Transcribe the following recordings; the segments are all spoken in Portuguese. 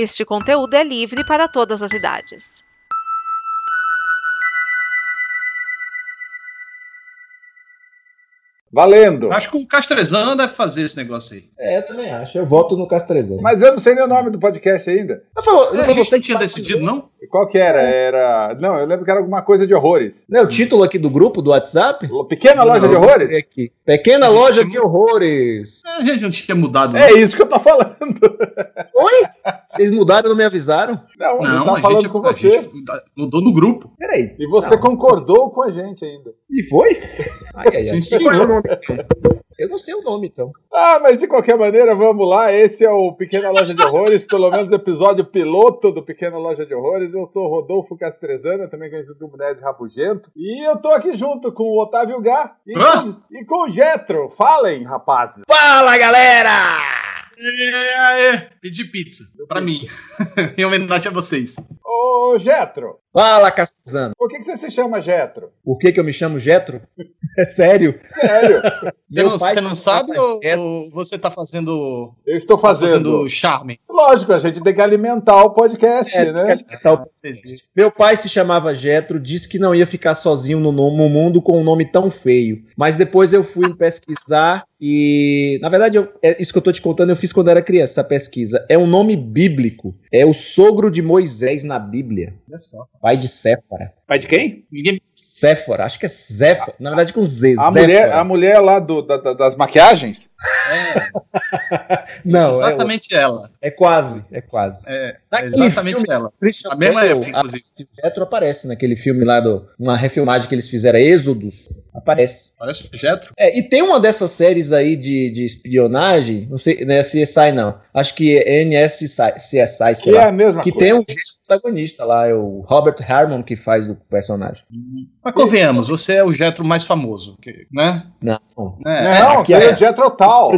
Este conteúdo é livre para todas as idades. Valendo! Acho que o Castrezano deve fazer esse negócio aí. É, eu também acho. Eu voto no Castrezano. Mas eu não sei nem o nome do podcast ainda. Eu falo, É, a gente não tinha decidido, não? Qual que era? Era. Não, eu lembro que era alguma coisa de horrores. Não é o título aqui do grupo do WhatsApp? Pequena loja de horrores? Aqui. Pequena loja de horrores. A gente não tinha mudado. É isso que eu tô falando. Oi? Vocês mudaram e não me avisaram? Não, Não, a falando gente, com a você. gente mudou no grupo. Peraí. E você concordou com a gente ainda. E foi? Ai, ai, ai. Sim, é senhor. Eu não sei o nome, então. Ah, mas de qualquer maneira, vamos lá. Esse é o Pequena Loja de Horrores, pelo menos o episódio piloto do Pequena Loja de Horrores. Eu sou Rodolfo Castrezana, também conhecido como Ned Rabugento. E eu tô aqui junto com o Otávio Gá e, Hã? com, e com o Getro. Falem, rapazes. Fala, galera! É, pedi pizza pra mim. em homenagem a vocês. Ô, Getro, Fala, Castrezano. por que, que você se chama Getro? Por que, que eu me chamo Getro? É sério? Sério, Você não, você não sabe ou, Getro. você tá fazendo, eu estou tá fazendo. fazendo charme? Lógico, a gente tem que alimentar o podcast, É, né? alimentar o- Meu pai se chamava Getro, disse que não ia ficar sozinho no, no mundo com um nome tão feio. Mas depois eu fui pesquisar e, na verdade, eu- é isso que eu tô te contando, eu fiz quando era criança, essa pesquisa. É um nome bíblico. É o sogro de Moisés na Bíblia. Olha só. Pai de Séfora. Pai de quem? Ninguém. Séfora, acho que é Zéfora. Na verdade, com Z. A Zéfora. mulher, a mulher lá do, da- da- das maquiagens? É, Não, exatamente ela. é, é quase, é quase. É, é Naquele exatamente filme, ela. Christian A mesma Bale, época, inclusive. a Jetro aparece naquele filme lá do uma refilmagem que eles fizeram, Êxodos. Aparece. Parece o Jetro. É, e tem uma dessas séries aí de, de espionagem, não sei, não é CSI não. Acho que é NSCSI, sei Que é lá. a mesma Que coisa. tem um protagonista lá, é o Robert Harmon que faz o personagem. Mas convenhamos, você é o Jetro mais famoso, que- né? Não. É, Não, aqui tem é- o Jetro Tal.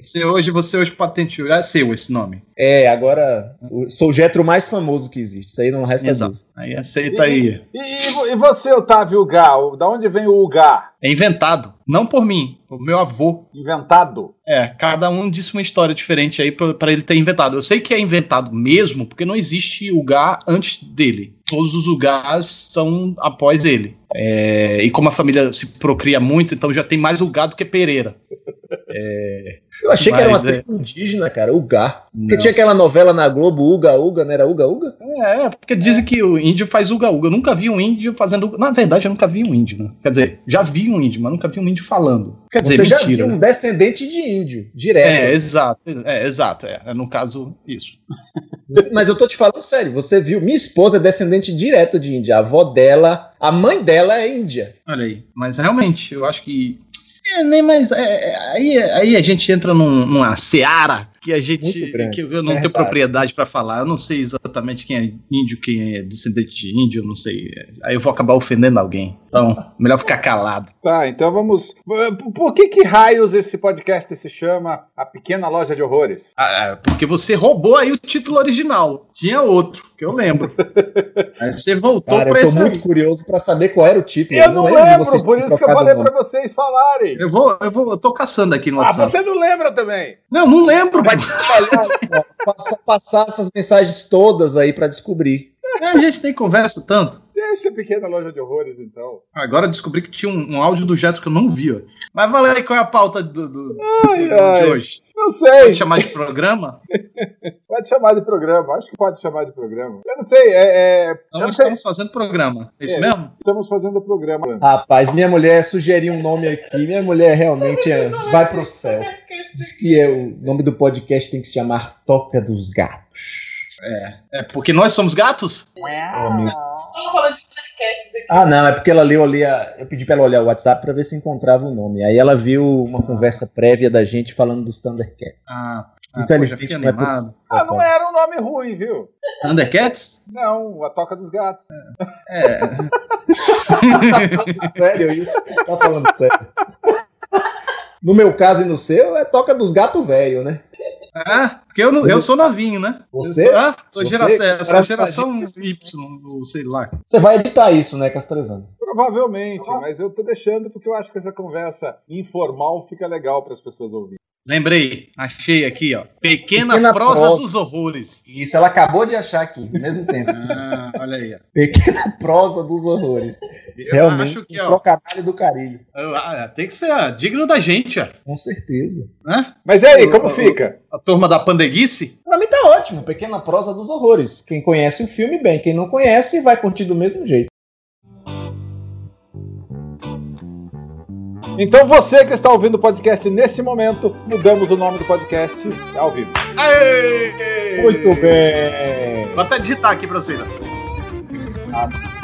Você hoje, você hoje patenteou. É seu esse nome. É, agora sou o Jetro mais famoso que existe. Isso aí não resta Exato. dúvida. Aí aceita aí. E, e- e você, Otávio Gá? Da onde vem o Gá? É inventado. Não por mim, por meu avô. Inventado? É, cada um disse uma história diferente aí pra pra ele ter inventado. Eu sei que é inventado mesmo, porque não existe o Gá antes dele. Todos os Ugás são após ele. É, e como a família se procria muito, então já tem mais Ugá do que Pereira. Eu achei que era uma Mas, é. tribo indígena, cara, Uga. Porque Não. tinha aquela novela na Globo, Uga Uga, não era Uga Uga? É, é, porque dizem que o índio faz uga-uga. Eu nunca vi um índio fazendo. uga- Na verdade, eu nunca vi um índio, né? Quer dizer, já vi um índio, mas nunca vi um índio falando. Quer dizer, Você já mentira. viu né? um descendente de índio, direto. É, exato. É, exato. É, É, no caso, isso. Mas eu tô te falando sério, você viu, minha esposa é descendente direto de índia. A avó dela, a mãe dela é índia. Olha aí. Mas realmente, eu acho que. É, nem mais. é, é, aí, aí a gente entra num- numa seara que a gente. Que eu não É tenho verdade. propriedade pra falar. Eu não sei exatamente quem é índio, quem é descendente de índio, eu não sei. Aí eu vou acabar ofendendo alguém. Então, melhor ficar calado. Tá, então vamos. Por que que raios esse podcast se chama A Pequena Loja de Horrores? Ah, é, porque você roubou aí o título original. Tinha outro, que eu lembro. aí você voltou Cara, pra eu tô esse muito aí. curioso pra saber qual era o título. Eu não de lembro, vocês por isso que eu falei pra vocês falarem. Eu vou, eu vou, eu tô caçando aqui no Ah, WhatsApp. você não lembra também? Não, não lembro. Vai trabalhar, passar, passar essas mensagens todas aí pra descobrir. É, a gente tem conversa tanto. Deixa a Pequena Loja de Horrores, então. Agora eu descobri que tinha um, um áudio do Jetro que eu não vi. ó. Mas fala aí qual é a pauta do, do- Ai, do- ai. de hoje. Não sei. Pode chamar de programa? Pode chamar de programa. Acho que pode chamar de programa. Eu não sei. É, é... Então sei. estamos fazendo programa. É isso É. mesmo? Estamos fazendo programa. Rapaz, minha mulher sugeriu um nome aqui. Minha mulher realmente é- vai pro céu. Diz que é, o nome do podcast tem que se chamar Toca dos Gatos. É porque nós somos gatos? Oh, meu. Ah, não, é porque ela leu ali. A, eu pedi pra ela olhar o WhatsApp pra ver se encontrava o nome. Aí ela viu uma conversa prévia da gente falando dos Thundercats. Ah, ah Infelizmente não é. Ah, não era um nome ruim, viu? Undercats? Não, a Toca dos Gatos. É. Sério isso? Tá falando sério. No meu caso e no seu, é Toca dos Gatos Velho, né? ah, porque eu, não- eu sou novinho, né? Você? Eu sou, ah, sou, Você? geração, é, sou Cara, geração Y, ou sei lá. Você vai editar isso, né, Castrezano? Provavelmente, mas eu tô deixando porque eu acho que essa conversa informal fica legal para as pessoas ouvirem. Lembrei, achei aqui, ó. Pequena, Pequena prosa, prosa. dos horrores. Isso, ela acabou de achar aqui, ao mesmo tempo. Ah, olha aí, ó. Pequena prosa dos horrores. Eu Realmente, acho que, um ó, trocadilho do carilho. ah, tem que ser ó, digno da gente, ó. Com certeza. Né? Mas e aí, Eu- como eu- fica? A turma da pandeguice? Pra mim tá ótimo, Pequena prosa dos horrores. Quem conhece o filme, bem. Quem não conhece, vai curtir do mesmo jeito. Então você que está ouvindo o podcast neste momento, mudamos o nome do podcast ao vivo. Aê! Muito bem. Vou até digitar aqui pra vocês. ó.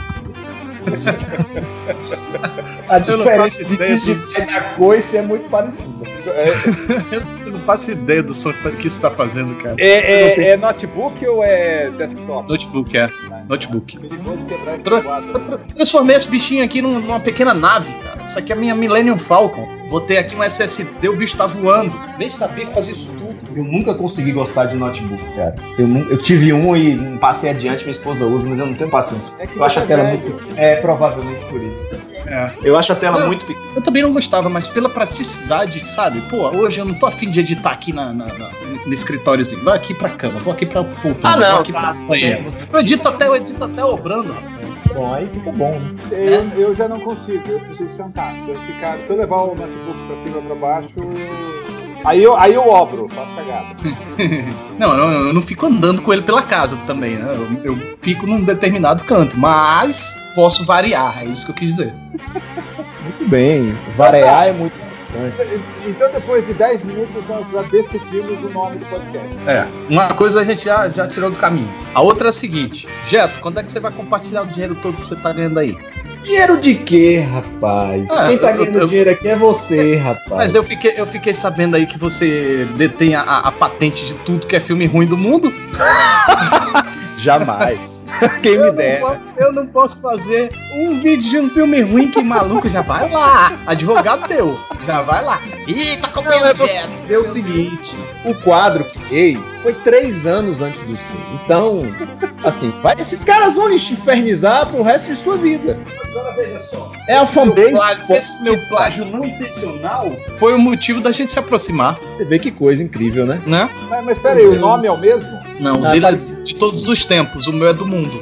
A diferença de digitar da coice é muito parecida. Eu não faço ideia do som que isso tá fazendo, cara. É, é- é notebook ou é desktop? Notebook, é. Notebook. Quadro. Transformei esse bichinho aqui num- numa pequena nave, cara. Isso aqui é a minha Millennium Falcon. Botei aqui um SSD, o bicho tá voando. Nem sabia que fazia isso tudo. Eu nunca consegui gostar de notebook, cara. Eu, eu tive um e passei adiante, minha esposa usa, mas eu não tenho paciência. É que Eu acho a você é tela velho. muito. É, provavelmente por isso. É. Eu acho a tela Não. muito pequena. Eu também não gostava, mas pela praticidade, sabe? Pô, hoje eu não tô afim de editar aqui na, na- na- no escritóriozinho. Vou aqui pra cama, vou aqui pra poltrona, Ah, não, vou aqui tá. pra banheiro. Eu edito até, eu edito até obrando, rapaz. Bom, aí fica bom, né? Eu, eu já não consigo, eu preciso sentar. Se eu, ficar, se eu levar o notebook pra cima e pra baixo, aí eu, aí eu obro, faço cagada. Não, eu, não- eu não fico andando com ele pela casa também, né? Eu, eu fico num determinado canto, mas posso variar, é isso que eu quis dizer. Muito bem. Variar é muito importante. Então depois de 10 minutos nós já decidimos o nome do podcast. É, uma coisa a gente já, já tirou do caminho. A outra é a seguinte: Jeto, quando é que você vai compartilhar o dinheiro todo que você tá ganhando aí? Dinheiro de quê, rapaz? Ah, Quem tá eu- ganhando eu- dinheiro aqui é você, rapaz. Mas eu fiquei, eu fiquei sabendo aí que você detém a, a patente de tudo que é filme ruim do mundo. Jamais. Quem me Eu dera. posso, eu não posso fazer um vídeo de um filme ruim que maluco já vai lá. Advogado teu, já vai lá. Ih, tá Não, é. Vê o seguinte, o quadro que criei foi três anos antes do seu. Então, assim, vai, esses caras vão lhe infernizar pro resto de sua vida. Agora veja só. É a Meu fanbase. plágio- esse meu plágio não intencional foi o motivo da gente se aproximar, Você vê que coisa incrível, né? né? Mas, mas peraí, o nome é o mesmo? Não, o Ah, dele é de todos os tempos, o meu é do mundo.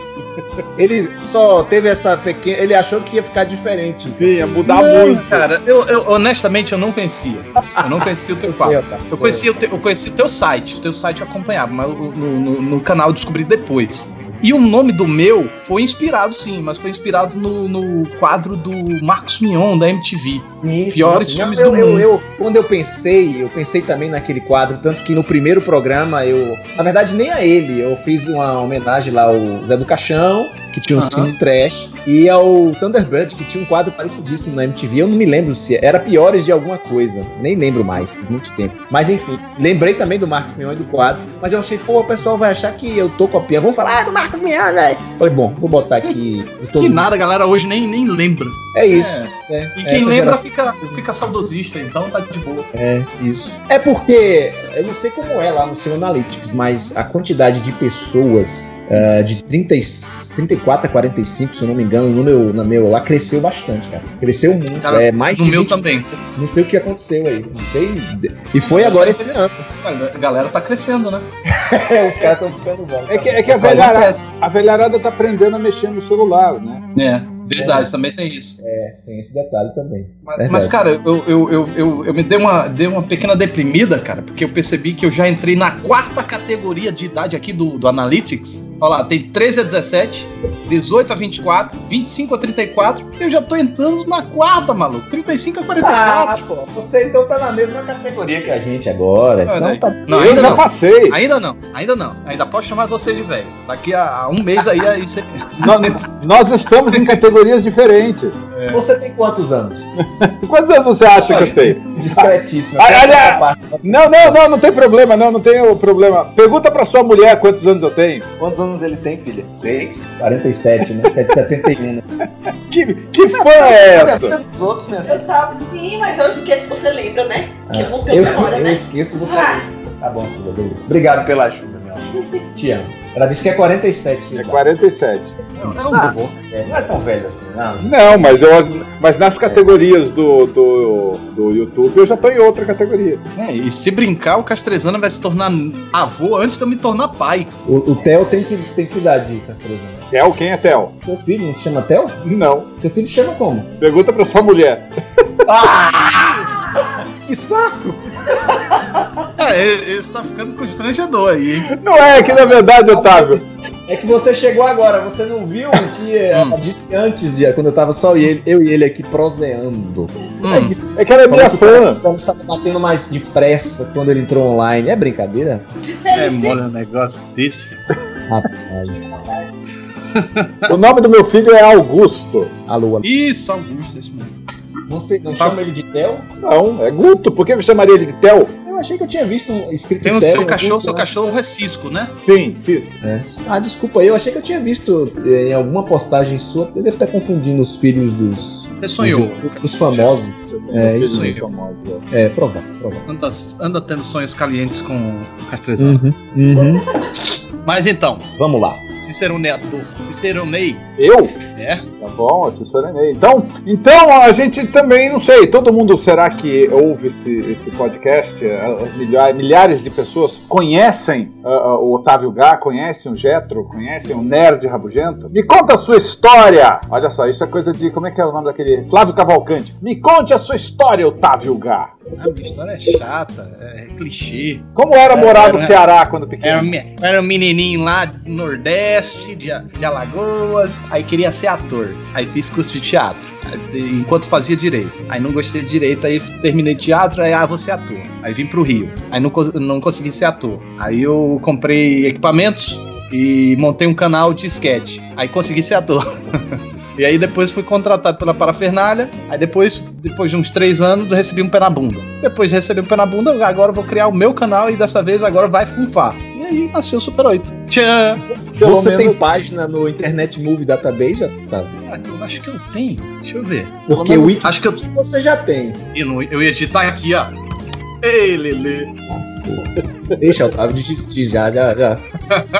Ele só teve essa pequena. Ele achou que ia ficar diferente. Sim, ia mudar Não, muito. cara, eu, eu- honestamente eu não conhecia. Eu não conhecia o teu Eu quadro. Otávio. Eu conheci, o te- eu conheci o teu site, o teu site eu acompanhava, mas no, no- no canal eu descobri depois. E o nome do meu foi inspirado, sim, mas foi inspirado no, no quadro do Marcos Mion, da MTV. Isso, Piores isso. filmes eu, do eu, mundo. eu- quando eu pensei, eu pensei também naquele quadro, tanto que no primeiro programa eu. Na verdade, nem a ele, eu fiz uma homenagem lá ao Zé do Caixão, que tinha um Aham. filme de trash, e ao Thunderbird, que tinha um quadro parecidíssimo na MTV. Eu não me lembro se era piores de alguma coisa, nem lembro mais, tem muito tempo. Mas enfim, lembrei também do Marcos Mion e do quadro, mas eu achei, pô, o pessoal vai achar que eu tô copiando. Vamos falar, ah, do Marcos Mion, velho. Falei, bom, vou botar aqui. Eu tô... Que nada, a galera hoje nem, nem lembra. É isso. É. é. E quem lembra geração- fica, fica saudosista, então tá de boa. É, isso. É porque, eu não sei como é lá no seu Analytics, mas a quantidade de pessoas ah, de 30, e- 34 a 45, se eu não me engano, no meu, na meu lá cresceu bastante, cara. Cresceu muito. Cara, é mais No de meu 20 também. Não sei o que aconteceu aí. Não sei. E foi agora esse ano. A galera tá crescendo, né? Os caras estão ficando bons. É que, é que a, velharada, acontece. a velharada tá aprendendo a mexer no celular, né? É, verdade, também tem isso. É, tem esse detalhe também. Mas, mas, cara, eu, eu, eu, eu, eu me dei uma, dei uma pequena deprimida, cara, porque eu percebi que eu já entrei na quarta categoria de idade aqui do, do Analytics. Olha lá, tem 13 a 17, 18 a 24, 25 a 34. Eu já tô entrando na quarta, maluco. 35 a 44. Ah, pô, você então tá na mesma categoria que a gente agora. Então tá. Não, eu ainda já não. passei. Ainda não, ainda não. Ainda posso chamar você de velho. Daqui a, a um mês aí, aí você. Nós, nós estamos em categorias diferentes. Você tem quantos anos? Quantos anos você acha que eu tenho? Discretíssimo. Ah, aliás- Não, não, não, não tem problema, não, não tem problema. Pergunta pra sua mulher quantos anos eu tenho. Quantos anos ele tem, filha? Seis. 47, né? 771, né? Que, que fã é essa? Eu tava, sim, mas eu esqueço que você lembra, né? Que eu não Eu, tenho memória, eu né? esqueço você. Ah. Tá bom, filha. beleza. Obrigado pela ajuda, meu amor. Te amo. Ela disse que é 47. É 47. É um Ah. vovô. É, não é tão velho assim, não. Não, mas, eu, mas nas categorias do, do, do YouTube eu já tô em outra categoria. É, e se brincar, o Castrezana vai se tornar avô antes de eu me tornar pai. O, o Theo tem que, tem que dar de Castrezana. Tel, quem é Tel? Seu filho não se chama Theo? Não. Seu filho chama como? Pergunta pra sua mulher. Que saco! É, esse tá ficando constrangedor aí, hein? Não é, que na verdade, Otávio. É que você chegou agora, você não viu o que ela disse antes, de, quando eu tava só ele, eu e ele aqui proseando. Hum. É que ela é minha fã. Ela estava batendo mais depressa quando ele entrou online. É brincadeira? É mole um negócio desse. Rapaz. O nome do meu filho é Augusto. Alô, alô. Isso, Augusto, isso mesmo. Você não Tá. chama ele de Theo? Não, é Guto. Por que eu chamaria ele de Tel? Eu achei que eu tinha visto um escrito Tem o seu cachorro, seu cachorro é Cisco, né? Sim, sim. Ah, desculpa aí, eu achei que eu tinha visto eh, em alguma postagem sua. Eu devo estar confundindo os filhos dos, Você sonhou. dos, dos famosos. É, isso aí. É, provável, provável. Anda, anda tendo sonhos calientes com o Castrezana. Uhum, uhum. Mas então, Vamos lá. Ciceroneador. Ciceronei. Eu? É? Tá bom, assessorenei. Então, então a gente também, não sei, todo mundo será que ouve esse, esse podcast? As milhares, milhares de pessoas conhecem ah, ah, o Otávio Gá, conhecem o Getro, conhecem o Nerd Rabugento? Me conta a sua história! Olha só, isso é coisa de. Como é que é o nome daquele? Flávio Cavalcante. Me conte a sua história, Otávio Gá. A minha história é chata, é clichê. Como era morar no Era- Ceará quando Era, pequeno? me- era um menininho lá do Nordeste, de, de Alagoas, aí queria ser ator. Aí fiz curso de teatro, enquanto fazia direito. Aí não gostei de direito, aí terminei teatro, aí ah, vou ser ator. Aí vim pro Rio, aí não, não consegui ser ator. Aí eu comprei equipamentos e montei um canal de sketch. Aí consegui ser ator. E aí depois fui contratado pela Parafernália. Aí depois, depois de uns três anos, eu recebi um pé na bunda. Depois de receber um pé na bunda, agora eu vou criar o meu canal e dessa vez agora vai funfar. E aí nasceu o Super 8. Tchan! Pelo Você menos- tem página no Internet Movie Database? Já tá. Ah, eu acho que eu tenho. Deixa eu ver. Porque o Wiki Acho que eu, você já tem. eu, não- eu ia editar aqui, ó. Ei, Lele. Lascou. Deixa, Otávio, desistir já, já, já.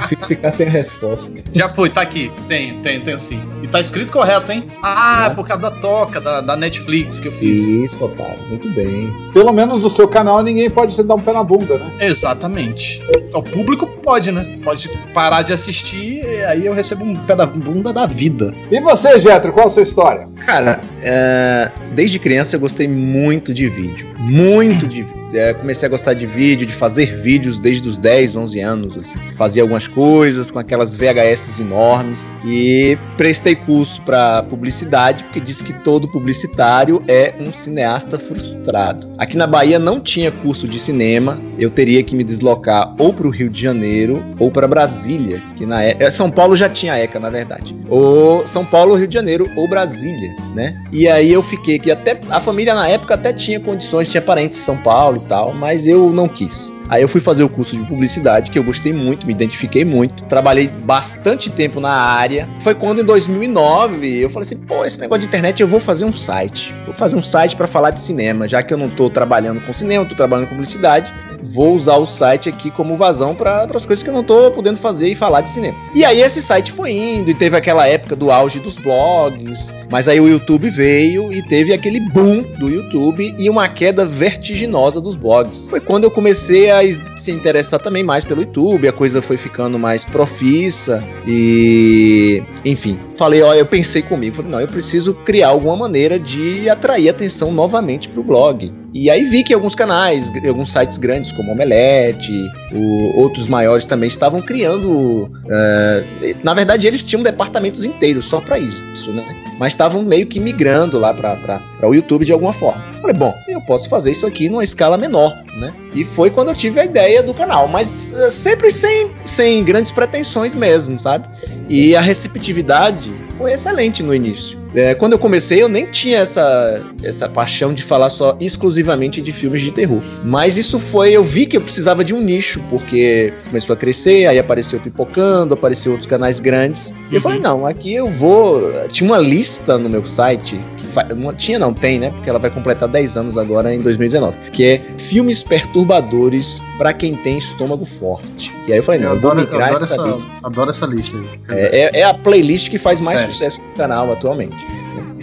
Fica- Ficar sem a resposta. Já foi, tá aqui. Tem, tem, tem sim. E tá escrito correto, hein? Ah, é por causa da toca da, da Netflix que eu fiz. Isso, Otávio, muito bem. Pelo menos no seu canal ninguém pode te dar um pé na bunda, né? Exatamente. O público pode, né? Pode parar de assistir e aí eu recebo um pé da bunda da vida. E você, Getro, qual a sua história? Cara, é, desde criança eu gostei muito de vídeo. Muito de vídeo. É, comecei a gostar de vídeo, de fazer vídeos desde os 10, 11 anos. assim. Fazia algumas coisas com aquelas VHS enormes. E prestei curso para publicidade, porque diz que todo publicitário é um cineasta frustrado. Aqui na Bahia não tinha curso de cinema. Eu teria que me deslocar ou para o Rio de Janeiro ou para Brasília, que na é, São Paulo já tinha ECA, na verdade. Ou São Paulo, Rio de Janeiro ou Brasília, né? E aí eu fiquei que até a família na época até tinha condições, tinha parentes em São Paulo tal, mas eu não quis. Aí eu fui fazer o curso de publicidade, que eu gostei muito, me identifiquei muito. Trabalhei bastante tempo na área. Foi quando em 2009 eu falei assim: pô, esse negócio de internet eu vou fazer um site. Vou fazer um site para falar de cinema, já que eu não tô trabalhando com cinema, tô trabalhando com publicidade. Vou usar o site aqui como vazão para as coisas que eu não tô podendo fazer e falar de cinema. E aí esse site foi indo e teve aquela época do auge dos blogs, mas aí o YouTube veio e teve aquele boom do YouTube e uma queda vertiginosa dos blogs. Foi quando eu comecei a se interessar também mais pelo YouTube, a coisa foi ficando mais profissa e, enfim, falei, ó, eu pensei comigo, falei, não, eu preciso criar alguma maneira de atrair atenção novamente pro blog. E aí vi que alguns canais, alguns sites grandes como Omelete, o- outros maiores também estavam criando. eh, na verdade, eles tinham departamentos inteiros só para isso, né? Mas estavam meio que migrando lá para o YouTube de alguma forma. Falei, bom, eu posso fazer isso aqui numa escala menor, né? E foi quando eu tive a ideia do canal, mas eh, sempre sem, sem grandes pretensões mesmo, sabe? E a receptividade foi excelente no início. É, quando eu comecei, eu nem tinha essa, essa paixão de falar só exclusivamente de filmes de terror. Mas isso foi, eu vi que eu precisava de um nicho, porque começou a crescer, aí apareceu Pipocando, apareceu outros canais grandes. E eu Uhum. falei, não, aqui eu vou. Tinha uma lista no meu site, que fa... tinha não, tem, né? Porque ela vai completar 10 anos agora em 2019. Que é Filmes Perturbadores pra quem tem estômago forte. E aí eu falei, não, Eu eu vou adoro, eu adoro essa essa, lista. adoro essa lista. É, é- é a playlist que faz mais Sério. sucesso no canal atualmente.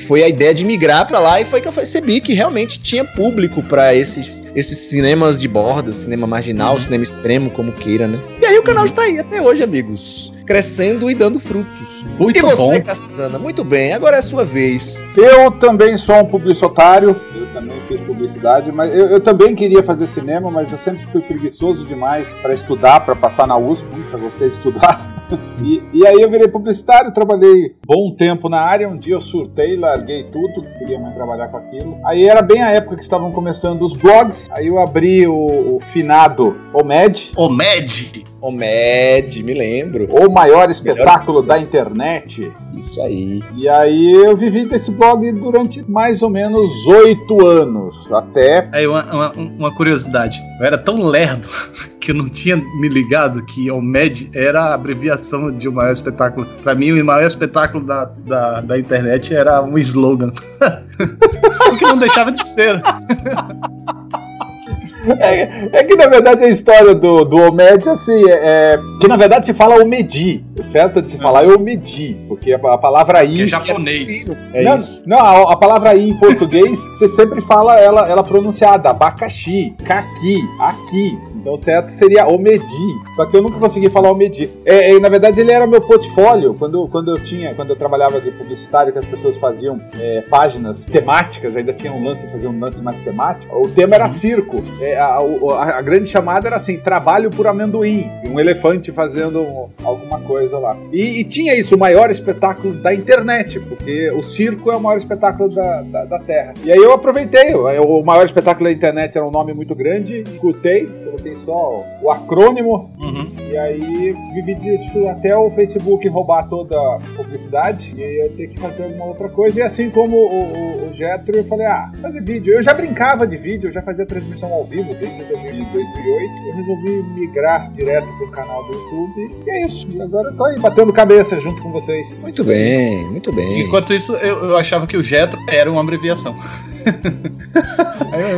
Foi a ideia de migrar pra lá e foi que eu percebi que realmente tinha público pra esses, esses cinemas de borda, cinema marginal, Uhum. cinema extremo, como queira, né? E aí o canal está aí até hoje, amigos. Crescendo e dando frutos. Muito e você, bom. Castana? Muito bem, agora é a sua vez. Eu também sou um publicitário, eu também fiz publicidade, mas eu, eu também queria fazer cinema, mas eu sempre fui preguiçoso demais para estudar, para passar na USP, nunca gostei de estudar. E, e aí eu virei publicitário, trabalhei bom tempo na área, um dia eu surtei, larguei tudo, queria mais trabalhar com aquilo. Aí era bem a época que estavam começando os blogs, aí eu abri o, o finado OMED, O Med. O Med, me lembro. o maior espetáculo da internet. Isso aí. E aí eu vivi desse blog durante mais ou menos oito anos, até Aí uma, uma, uma curiosidade. Eu era tão lerdo que eu não tinha me ligado que o Med era a abreviação de o maior espetáculo. Pra mim, o maior espetáculo da, da, da internet era um slogan. o que não deixava de ser. É, é que na verdade a história do, do Omed, assim, é, é- que na verdade se fala Omedi. O certo de se falar é Omedi, porque a, palavra I. Que é japonês. É não, não a, a palavra I em português, você sempre fala ela, ela pronunciada, abacaxi, caqui, aqui. Então o certo seria Omedi. Só que eu nunca consegui falar Omedi. É, é, na verdade, ele era meu portfólio. Quando, quando eu tinha, quando eu trabalhava de publicitário, que as pessoas faziam é, páginas temáticas, ainda tinha um lance de fazer um lance mais temático. O tema era circo. É, a, o- a- a grande chamada era assim: trabalho por amendoim. Um elefante fazendo um- alguma coisa lá. E, e tinha isso, o maior espetáculo da internet, porque o circo é o maior espetáculo da, da, da Terra. E aí eu aproveitei, o maior espetáculo da internet era um nome muito grande, escutei, coloquei só o acrônimo, Uhum. e aí vivi disso até o Facebook roubar toda a publicidade e aí eu ter que fazer alguma outra coisa. E assim como o, o, o Getro, eu falei, ah, fazer vídeo. Eu já brincava de vídeo, eu já fazia transmissão ao vivo desde 2008. Eu resolvi migrar direto pro canal do YouTube. E é isso. E agora eu tô aí batendo cabeça junto com vocês. Muito bem, muito bem. Enquanto isso, eu, eu achava que o Jetro era uma abreviação.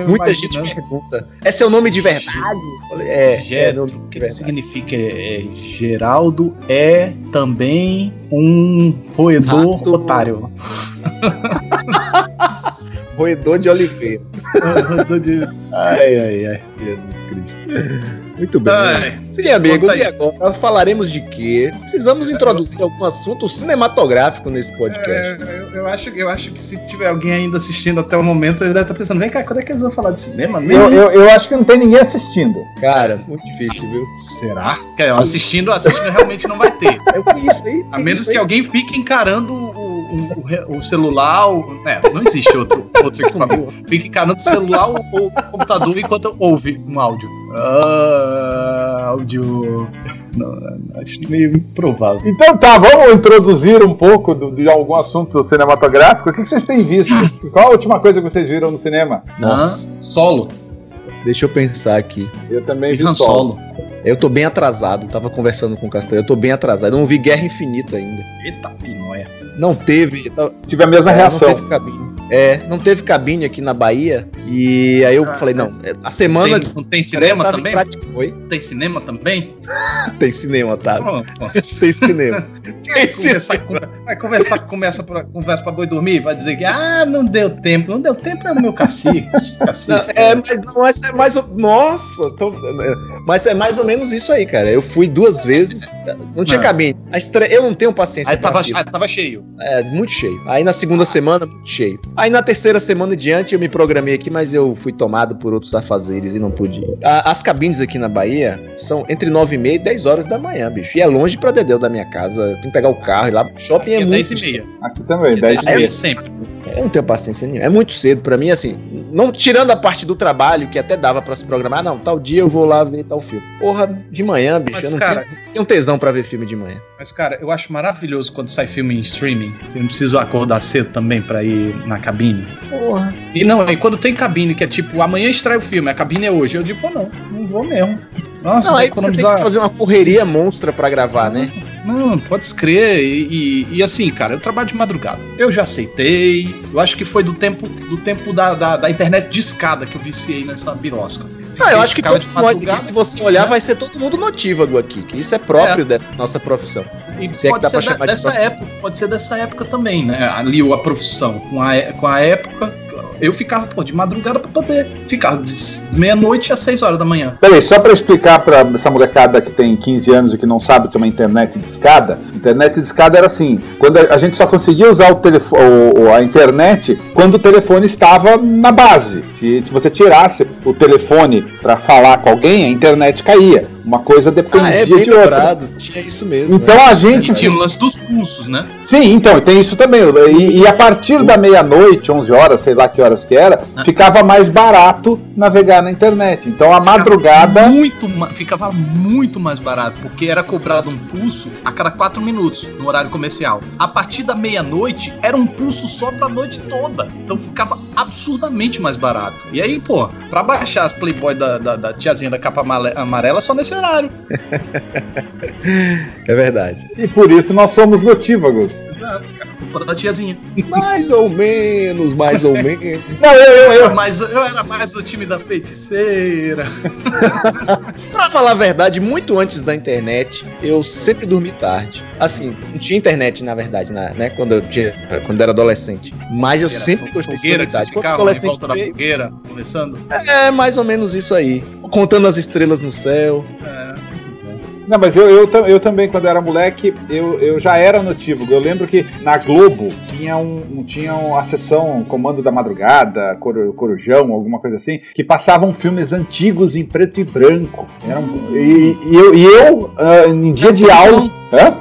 Muita imaginando- gente pergunta: é seu nome de verdade? Falei, É, é Getro. nome O que, que significa? É, Geraldo é também um roedor Rato. otário. Roedor de Oliveira. Ai, ai, ai. Jesus Cristo. Muito bem. Ai, Sim, amigos, e agora falaremos de quê? Precisamos introduzir algum assunto cinematográfico nesse podcast. É, eu, acho, eu acho que se tiver alguém ainda assistindo até o momento, ele deve estar pensando, vem cá, quando é que eles vão falar de cinema mesmo? Eu, eu, eu acho que não tem ninguém assistindo. Cara, muito difícil, viu? Será? Assistindo, assistindo realmente não vai ter. É o que isso aí. A menos que alguém fique encarando o, o- celular. O, é, não existe outro, outro equipamento. Fique encarando o celular ou computador enquanto ouve um áudio. Ah, áudio. Não, acho meio improvável. Então tá, vamos introduzir um pouco do- de algum assunto cinematográfico. O que que vocês têm visto? Qual a última coisa que vocês viram no cinema? Nossa, Ah, solo. Deixa eu pensar aqui. Eu também vi Han solo. Solo. Eu tô bem atrasado, tava conversando com o Castanho, eu tô bem atrasado. Eu não vi Guerra Infinita ainda. Eita, pinóia. Não teve. Tive a mesma É, reação. Não teve cabine. É, não teve cabine aqui na Bahia. E aí eu Ah, falei, não, é, a semana. Tem- não tem cinema também? prática- Oi? Tem cinema também? Tem cinema, tá? Tem cinema. Vai Tem cinema. conversar, com, vai conversar, começa pra, conversa pra boi dormir, vai dizer que ah, não deu tempo, não deu tempo é o meu cacique. cacique É, mas, não, mas é mais. ou- Nossa, tô- mas é mais ou menos isso aí, cara. Eu fui duas vezes, não tinha Ah. cabine. A estre... Eu não tenho paciência. Aí tava, tava cheio. É, muito cheio. Aí na segunda semana, muito cheio. Aí na terceira semana em diante eu me programei aqui, mas eu fui tomado por outros afazeres e não pude. A- as cabines aqui na Bahia são entre 9 e meia e 10 horas da manhã, bicho. E é longe pra Dedéu da minha casa. Tem que pegar o carro e lá. Shopping é, Aqui é muito 10 e meia. Aqui também, Aqui 10 é e 10 meia. meia sempre. Eu não tenho paciência nenhuma. É muito cedo pra mim, assim. Não tirando a parte do trabalho, que até dava pra se programar. Não, tal dia eu vou lá ver tal filme. Porra, de manhã, bicho. Mas, eu não cara- tenho, tenho tesão pra ver filme de manhã. Mas, cara, eu acho maravilhoso quando sai filme em streaming. Eu não preciso acordar cedo também pra ir na cabine. Porra. E não, e quando tem cabine, que é tipo, amanhã estreia o filme, a cabine é hoje. Eu digo, não, não vou mesmo. Nossa, Não, vou aí você tem economizar. que fazer uma correria monstra pra gravar, né? Não, pode escrever. E, e, e, assim, cara, eu trabalho de madrugada. Eu já aceitei. Eu acho que foi do tempo do tempo da, da, da internet de escada que eu viciei nessa birosca. Ah, eu acho que todos nós aqui, se você olhar, né? vai ser todo mundo notívago aqui, que isso é próprio é. dessa nossa profissão. E se pode é ser da, dessa de época, pode ser dessa época também, né? Ali a profissão, com a, com a época eu ficava, pô, de madrugada pra poder ficar de meia-noite às 6 horas da manhã. Peraí, só pra explicar pra essa molecada que tem 15 anos e que não sabe que é uma internet de escada, internet de escada era assim, quando a gente só conseguia usar o telefone, a internet quando o telefone estava na base. Se, se você tirasse o telefone para falar com alguém, a internet caía. Uma coisa dependia ah, é, de outra. Tinha isso mesmo. Então né? a gente. Tinha o lance dos pulsos, né? Sim, então, tem isso também. E, e a partir da meia-noite, 11 horas, sei lá que horas que era, ah. ficava mais barato navegar na internet. Então a ficava madrugada. Muito, ficava muito mais barato, porque era cobrado um pulso a cada 4 minutos no horário comercial. A partir da meia-noite, era um pulso só pra noite toda. Então ficava absurdamente mais barato. E aí, pô, pra baixar as Playboy da, da, da tiazinha da capa amarela, só nesse esse horário. é verdade. E por isso nós somos notívagos. Exato, cara. Culpa da tiazinha. Mais ou menos, mais ou menos. Não, eu, eu, eu, mais, eu era mais o time da feiticeira. pra falar a verdade, muito antes da internet, eu sempre dormi tarde. Assim, não tinha internet, na verdade, né? Quando eu tinha, quando era adolescente. Mas eu era sempre gostei de dormir tarde. Quando adolescente, volta da fogueira, conversando. É, mais ou menos isso aí. Contando as estrelas no céu. É, Não, mas eu, eu, eu também, quando era moleque, eu, eu já era notívago. Eu lembro que na Globo tinha, um, tinha a sessão Comando da Madrugada, Cor, Corujão, alguma coisa assim, que passavam filmes antigos em preto e branco. Eram, e, e eu, e eu uh, em dia de aula. Hã?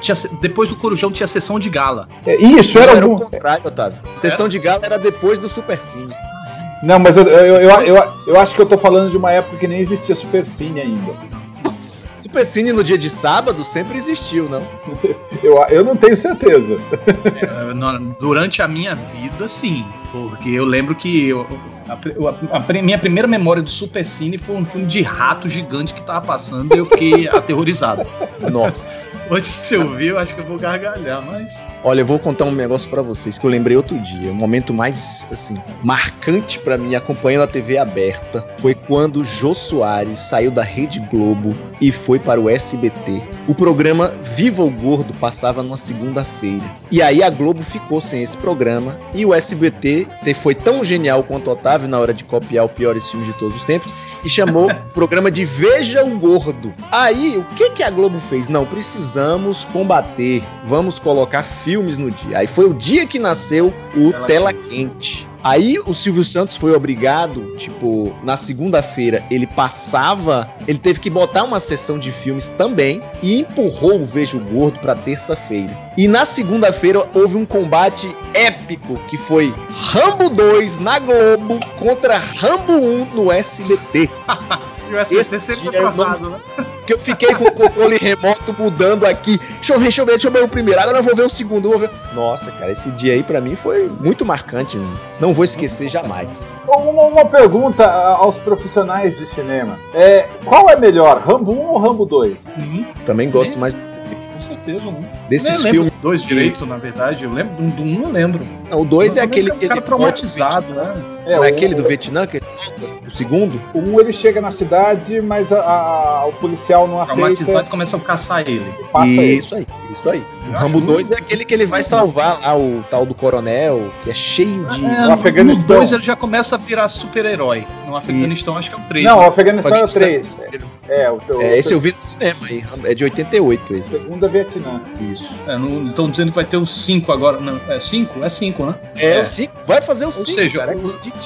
Tinha, depois do Corujão tinha sessão de gala. É, isso, era, era o contrário, Otávio. Sessão de gala era depois do Super Cine. Não, mas eu, eu, eu, eu, eu acho que eu tô falando de uma época que nem existia Super Cine ainda. Super Cine no dia de sábado sempre existiu, não? eu, eu não tenho certeza. É, durante a minha vida, sim. Porque eu lembro que eu, a, a, a, minha primeira memória do Super Cine foi um filme de rato gigante que tava passando e eu fiquei aterrorizado. Nossa. Hoje, se eu ouvir, eu acho que eu vou gargalhar, mas. Olha, eu vou contar um negócio para vocês que eu lembrei outro dia. O momento mais, assim, marcante para mim acompanhando a TV aberta foi quando Jô Soares saiu da Rede Globo e foi para o SBT. O programa Viva o Gordo passava numa segunda-feira. E aí a Globo ficou sem esse programa e o SBT foi tão genial quanto o Otávio na hora de copiar o piores filmes de todos os tempos e chamou o programa de Veja o Gordo. Aí, o que que a Globo fez? Não, precisamos combater, vamos colocar filmes no dia. Aí foi o dia que nasceu o Tela, Tela Quente. Aí o Silvio Santos foi obrigado, tipo, na segunda-feira ele passava, ele teve que botar uma sessão de filmes também e empurrou o Vejo Gordo para terça-feira. E na segunda-feira houve um combate épico que foi Rambo 2 na Globo contra Rambo 1 no SBT. E o SBT Esse sempre atrasado, né? Porque eu fiquei com o controle remoto mudando aqui. Deixa eu ver, deixa eu ver, deixa eu ver o primeiro. Agora eu vou ver o segundo, vou ver. Nossa, cara, esse dia aí para mim foi muito marcante. Não vou esquecer jamais. Uma, uma pergunta aos profissionais de cinema. É, qual é melhor, Rambo 1 ou Rambo 2? Uhum. Também gosto mais certeza, né? Desses filmes. Dois direito, na verdade. Eu lembro do um, não lembro. Não, o dois é aquele que ele traumatizado, né? É, é aquele do Vietnã, que o segundo? O um ele chega na cidade, mas a, a, o policial não aceita. Traumatizado e começa a caçar ele. Passa isso ele. aí, isso aí. O Rambo 2 é aquele que ele vai salvar lá o tal do coronel, que é cheio de. É, no Afeganistão. 2 ele já começa a virar super-herói. No Afeganistão, acho que é o 3. Não, né? o Afeganistão é o 3. É, o, o, é, esse eu vi no cinema aí. É de 88 esse. Segunda Vietnã. Isso. É, estão dizendo que vai ter o 5 agora. Não, é 5? É 5, né? É, o 5. Vai fazer o 5. Ou seja, o, a,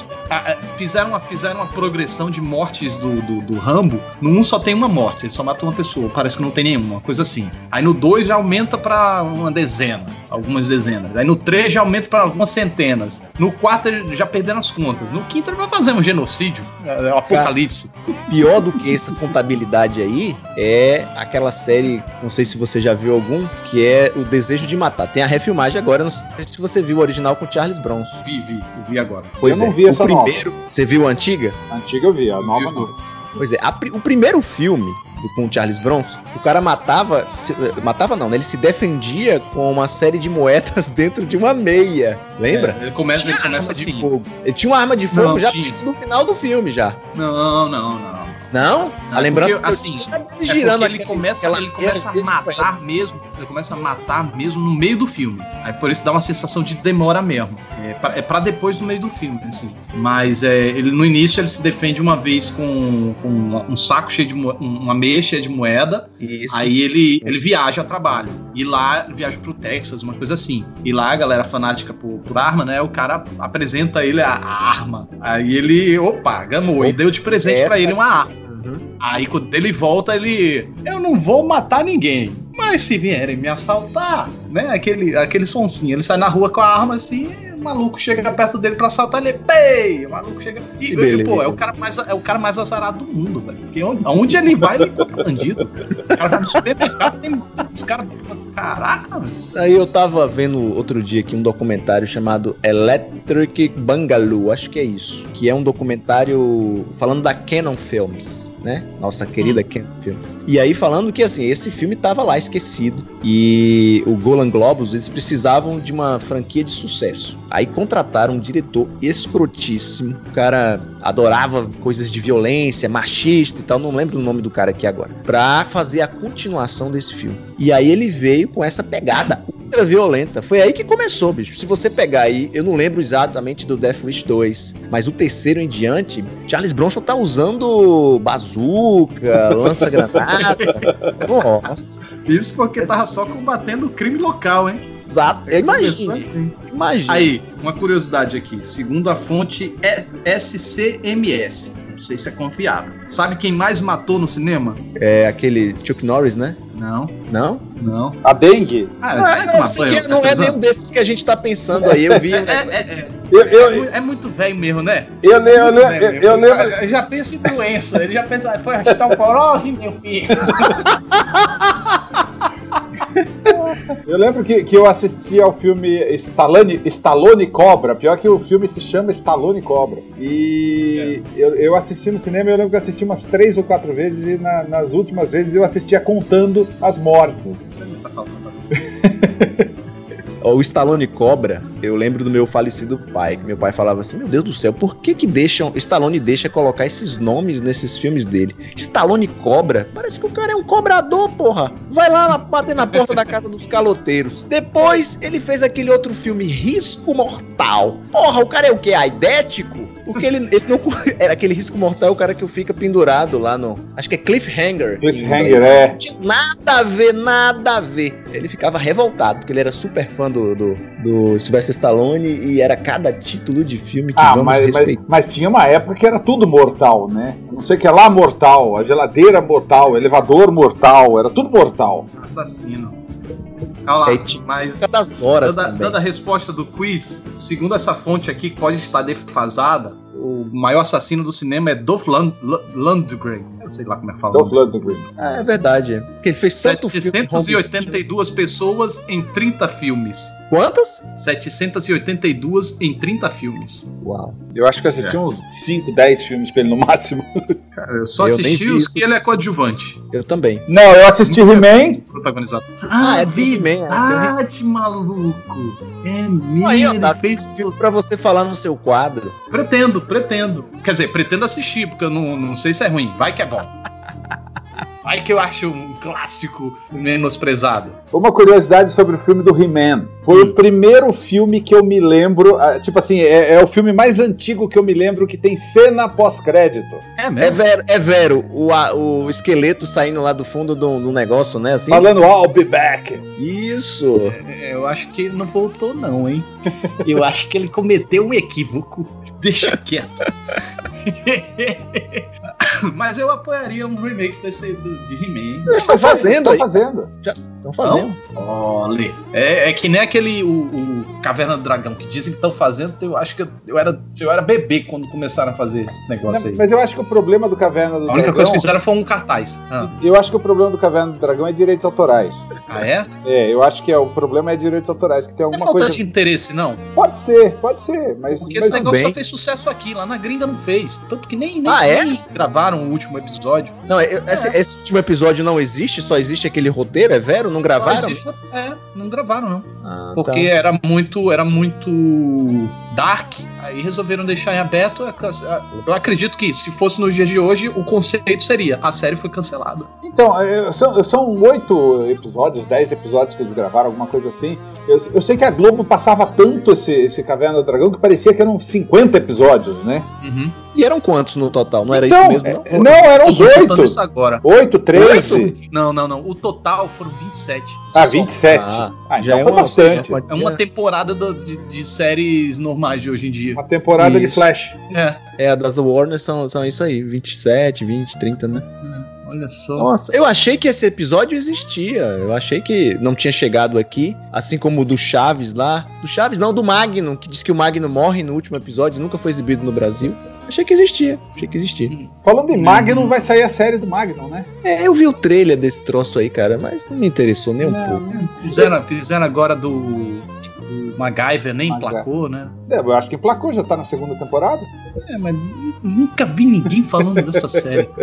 fizeram, uma, fizeram uma progressão de mortes do, do, do Rambo. No 1 um só tem uma morte, ele só mata uma pessoa. Parece que não tem nenhuma, coisa assim. Aí no 2 já aumenta pra uma dezena, algumas dezenas. Aí no 3 já aumenta pra algumas centenas. No 4 já perdendo as contas. No 5 ele vai fazer um genocídio. É, é o apocalipse. Cara, pior do que essa contabilidade aí é aquela série, não sei se você já viu algum, que é O Desejo de Matar. Tem a refilmagem agora, não sei se você viu o original com Charles Bronson. Vi, vi, vi agora. Pois eu é, não vi essa o primeiro, nova. Você viu a antiga? A antiga eu vi, a nova não. Pois é, a, o primeiro filme com o Charles Bronson, o cara matava, se- matava não, né? Ele se defendia com uma série de moedas dentro de uma meia, lembra? É, ele começa, ele começa arma de assim. fogo. Ele tinha uma arma de fogo Não, já tinha. no final do filme já. Não, não, não. Não? Não, a lembrança porque, assim, É girando porque ele aquele- começa, ele começa a matar mesmo. Ele começa a matar mesmo no meio do filme. Aí por isso dá uma sensação de demora mesmo. É pra, é pra depois do meio do filme, assim. Mas é, ele, no início ele se defende uma vez com, com um saco cheio de uma meia cheia de moeda. Isso. Aí ele, ele viaja a trabalho. E lá ele viaja pro Texas, uma coisa assim. E lá a galera fanática por, por arma, né? O cara apresenta ele a, a arma. Aí ele, opa, ganhou. E deu de presente Essa- pra ele uma arma. Uhum. Aí quando ele volta, ele. Eu não vou matar ninguém. Mas se vierem me assaltar, né? Aquele, aquele sonsinho. Ele sai na rua com a arma assim, e maluco chega perto dele pra assaltar, ele. Pei! O maluco chega. E, beleza. pô, é o, cara mais, é o cara mais azarado do mundo, velho. Porque onde, aonde ele vai, ele encontra bandido. O cara vai no supermercado, tem os caras. Caraca, velho. Aí eu tava vendo outro dia aqui um documentário chamado Electric Bangaloo, acho que é isso. Que é um documentário falando da Canon Films, né? Nossa querida Canon Films. E aí falando que assim, esse filme tava lá esquecido e o Golan Globus, eles precisavam de uma franquia de sucesso. Aí contrataram um diretor escrotíssimo, o cara adorava coisas de violência, machista e tal, não lembro o nome do cara aqui agora, pra fazer a continuação desse filme. E aí ele veio com essa pegada ultra violenta. Foi aí que começou, bicho. Se você pegar aí, eu não lembro exatamente do Death Wish 2, mas o terceiro em diante, Charles Bronson tá usando bazuca, lança-granada. Nossa, Isso porque tava só combatendo o crime local, hein? exato. Imagino, assim. imagina. Aí, uma curiosidade aqui. Segundo a fonte é SCMS. Não sei se é confiável. Sabe quem mais matou no cinema? É aquele Chuck Norris, né? Não, Não? não. A dengue? Ah, Ah, vai tomar esse banho, não é nenhum desses que a gente tá pensando aí. Eu vi. É, é, é, Eu, é eu, mu- é muito velho mesmo, né? eu, le- eu, eu, eu lembro. Já pensa em doença. Ele já pensa, "Ah, foi osteoporose, meu filho. Eu lembro que, que eu assisti ao filme Stallone, Stallone Cobra. Pior que o filme se chama Stallone Cobra. E eu, eu assisti no cinema, eu lembro que eu assisti umas três ou quatro vezes. E na- nas últimas vezes eu assistia contando as mortes. Você não tá falando assim. O Stallone Cobra, eu lembro do meu falecido pai, que meu pai falava assim: Meu Deus do céu, por que que deixam. Stallone deixa colocar esses nomes nesses filmes dele? Stallone Cobra? Parece que o cara é um cobrador, porra. Vai lá bater na porta da casa dos caloteiros. Depois ele fez aquele outro filme, Risco Mortal. Porra, o cara é o quê? Aidético? Porque ele, ele não. Era aquele risco mortal, o cara que fica pendurado lá no. Acho que é Cliffhanger. Cliffhanger, é. Nada a ver, nada a ver. Ele ficava revoltado, porque ele era super fã do, do, do Sylvester Stallone e era cada título de filme que Ah, vamos mas, mas, respeitar. mas tinha uma época que era tudo mortal, né? Não sei o que é lá mortal, a geladeira mortal, o elevador mortal, era tudo mortal. Assassino. Lá, É, tinha mas das horas dando, a- também. dando a resposta do quiz, segundo essa fonte aqui, que pode estar defasada, o maior assassino do cinema é Dolph Lund, Lund- Lundgren. Eu sei lá como é que fala. Dolph Lundgren. Ah, é verdade. é. Porque ele fez tanto filme. 782 pessoas em 30 filmes. Quantas? 782 em 30 filmes. Uau. Eu acho que eu assisti uns 5, 10 filmes pra ele no máximo. Cara, eu só Eu assisti os que ele é coadjuvante. Eu também. Não, eu assisti He-Man. Protagonizado. Ah, é He-Man, é. Ah, de maluco. É mesmo, Aí, ó, ele tá. fez pra você falar no seu quadro. Pretendo, pretendo. Quer dizer, pretendo assistir, porque eu não, não sei se é ruim. Vai que é bom. Vai que eu acho um clássico menosprezado. Uma curiosidade sobre o filme do He-Man. Foi Hum. o primeiro filme que eu me lembro. ah, Tipo assim, é, é o filme mais antigo que eu me lembro que tem cena pós-crédito. É É vero, é vero o, a- o esqueleto saindo lá do fundo do, do negócio, né? Assim? Falando, I'll be back. Isso. É, Eu acho que ele não voltou, não, hein? Eu acho que ele cometeu um equívoco. Deixa quieto. Mas eu apoiaria um remake desse do, de He-Man. Eles estão fazendo aí. fazendo. Estão fazendo. Olha. É, é que nem aquele o, o Caverna do Dragão que dizem que estão fazendo. Eu acho que eu, eu era, eu era bebê quando começaram a fazer esse negócio aí. Mas eu acho que o problema do Caverna do A única Dragão. coisa que fizeram foi um cartaz. Ah, Eu acho que o problema do Caverna do Dragão é direitos autorais. Ah, é? É, eu acho que é, o problema é direitos autorais, que tem Não é alguma falta coisa. de interesse, não. Pode ser, pode ser, mas. Porque mas esse negócio também. só fez sucesso aqui, lá na gringa não fez. Tanto que nem, nem, Ah, é? nem gravaram o último episódio. Não, é- esse, esse último episódio não existe? Só existe aquele roteiro? É vero? Não gravaram? Não existe- é, não gravaram, não. Ah, Porque tá. era muito, era muito dark. Aí resolveram deixar em aberto. Eu acredito que se fosse nos dias de hoje, o conceito seria: a série foi cancelada. Então, é, são, são oito episódios, dez episódios que eles gravaram, alguma coisa assim. Eu, eu sei que a Globo passava tanto esse, esse Caverna do Dragão que parecia que eram 50 episódios, né? Uhum. E eram quantos no total? Não era então, isso mesmo, não? é- não, eram os oito. isso agora. Oito, treze. Não, não, não. O total foram 27. Ah, Só. 27. Ah, Ah, já então é foi uma bastante. É uma temporada do- de, de séries normais de hoje em dia. Uma temporada de Isso. Flash. É. É, a das Warner são, são isso aí, 27, 20, 30, né? Olha só. Nossa, eu achei que esse episódio existia. Eu achei que não tinha chegado aqui, assim como o do Chaves lá. Do Chaves não, do Magno, que diz que o Magno morre no último episódio, nunca foi exibido no Brasil. Achei que existia, achei que existia. Falando em Uhum. Magnum, vai sair a série do Magnum, né? É, eu vi o trailer desse troço aí, cara, mas não me interessou nem um pouco. Fizeram, fizeram agora do, do MacGyver, nem MacGyver. emplacou, né? É, Eu acho que emplacou, já tá na segunda temporada. É, mas nunca vi ninguém falando dessa série.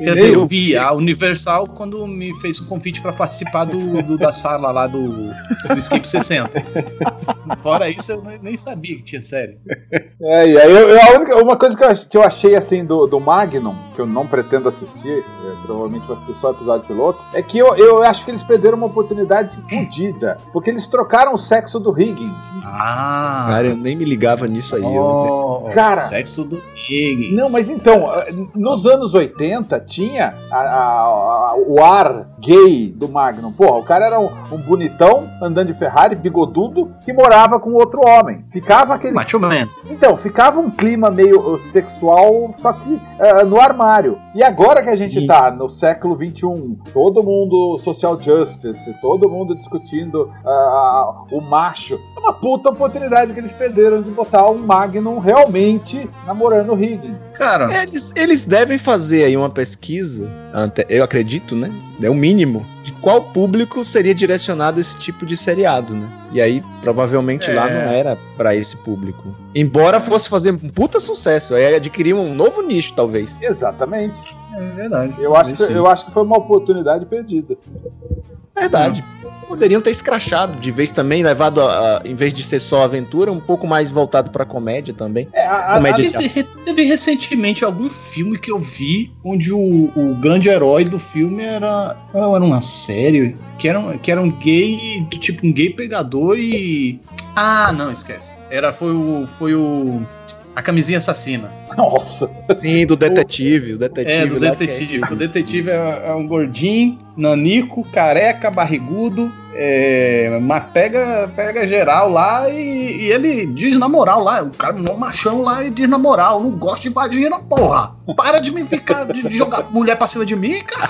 Quer dizer, eu vi a Universal quando me fez o convite pra participar do, do- da sala lá do, do Escape 60. Fora isso, eu nem- sabia que tinha série. É, e aí eu, eu- a única, uma coisa que eu, que eu achei assim do, do Magnum, que eu não pretendo assistir, é, provavelmente vai assistir só o episódio piloto, é que eu, eu acho que eles perderam uma oportunidade fodida. Porque eles trocaram o sexo do Higgins. Ah, Cara, eu nem me ligava nisso aí. eu- oh, Cara. Sexo do Higgins. Não, mas então, eh, nos anos 80 tinha a- a- a- o ar gay do Magnum. Porra, o cara era um, um bonitão andando de Ferrari, bigodudo, que morava com outro homem. Ficava aquele. Macho Man. Então, ficava um clima meio uh, sexual, só que uh, no armário. E agora que a gente Sim. tá no século XXI, todo mundo social justice, todo mundo discutindo uh, o macho, é uma puta oportunidade que eles perderam de botar um Magnum realmente namorando o Higgins. Cara, Eles, eles devem fazer aí uma pesquisa, eu acredito, né? É o mínimo, de qual público seria direcionado esse tipo de seriado, né? E aí, provavelmente É. lá não era pra esse público. Embora fosse fazer um puta sucesso, aí adquirir um novo nicho, talvez. Exatamente. é verdade. Eu acho, que, Sim. eu acho que foi uma oportunidade perdida. Verdade. Poderiam ter escrachado, de vez também, levado a, a- em vez de ser só aventura, um pouco mais voltado pra comédia também. É, a- a- Comédia de Teve, teve recentemente algum filme que eu vi onde o, o grande herói do filme era. Era uma série. Que era, um- que era um gay, tipo um gay pegador e. Ah, não, esquece. Era, foi o. Foi o. A camisinha assassina. Nossa. Sim, do detetive, o detetive. É, do lá que detetive. O detetive é, é um gordinho, nanico, careca, barrigudo. É, mas pega, pega geral lá e, e ele diz na moral lá, o cara não machão lá e diz na moral, não gosto de vagina, porra. Para de me ficar, de jogar mulher pra cima de mim, cara.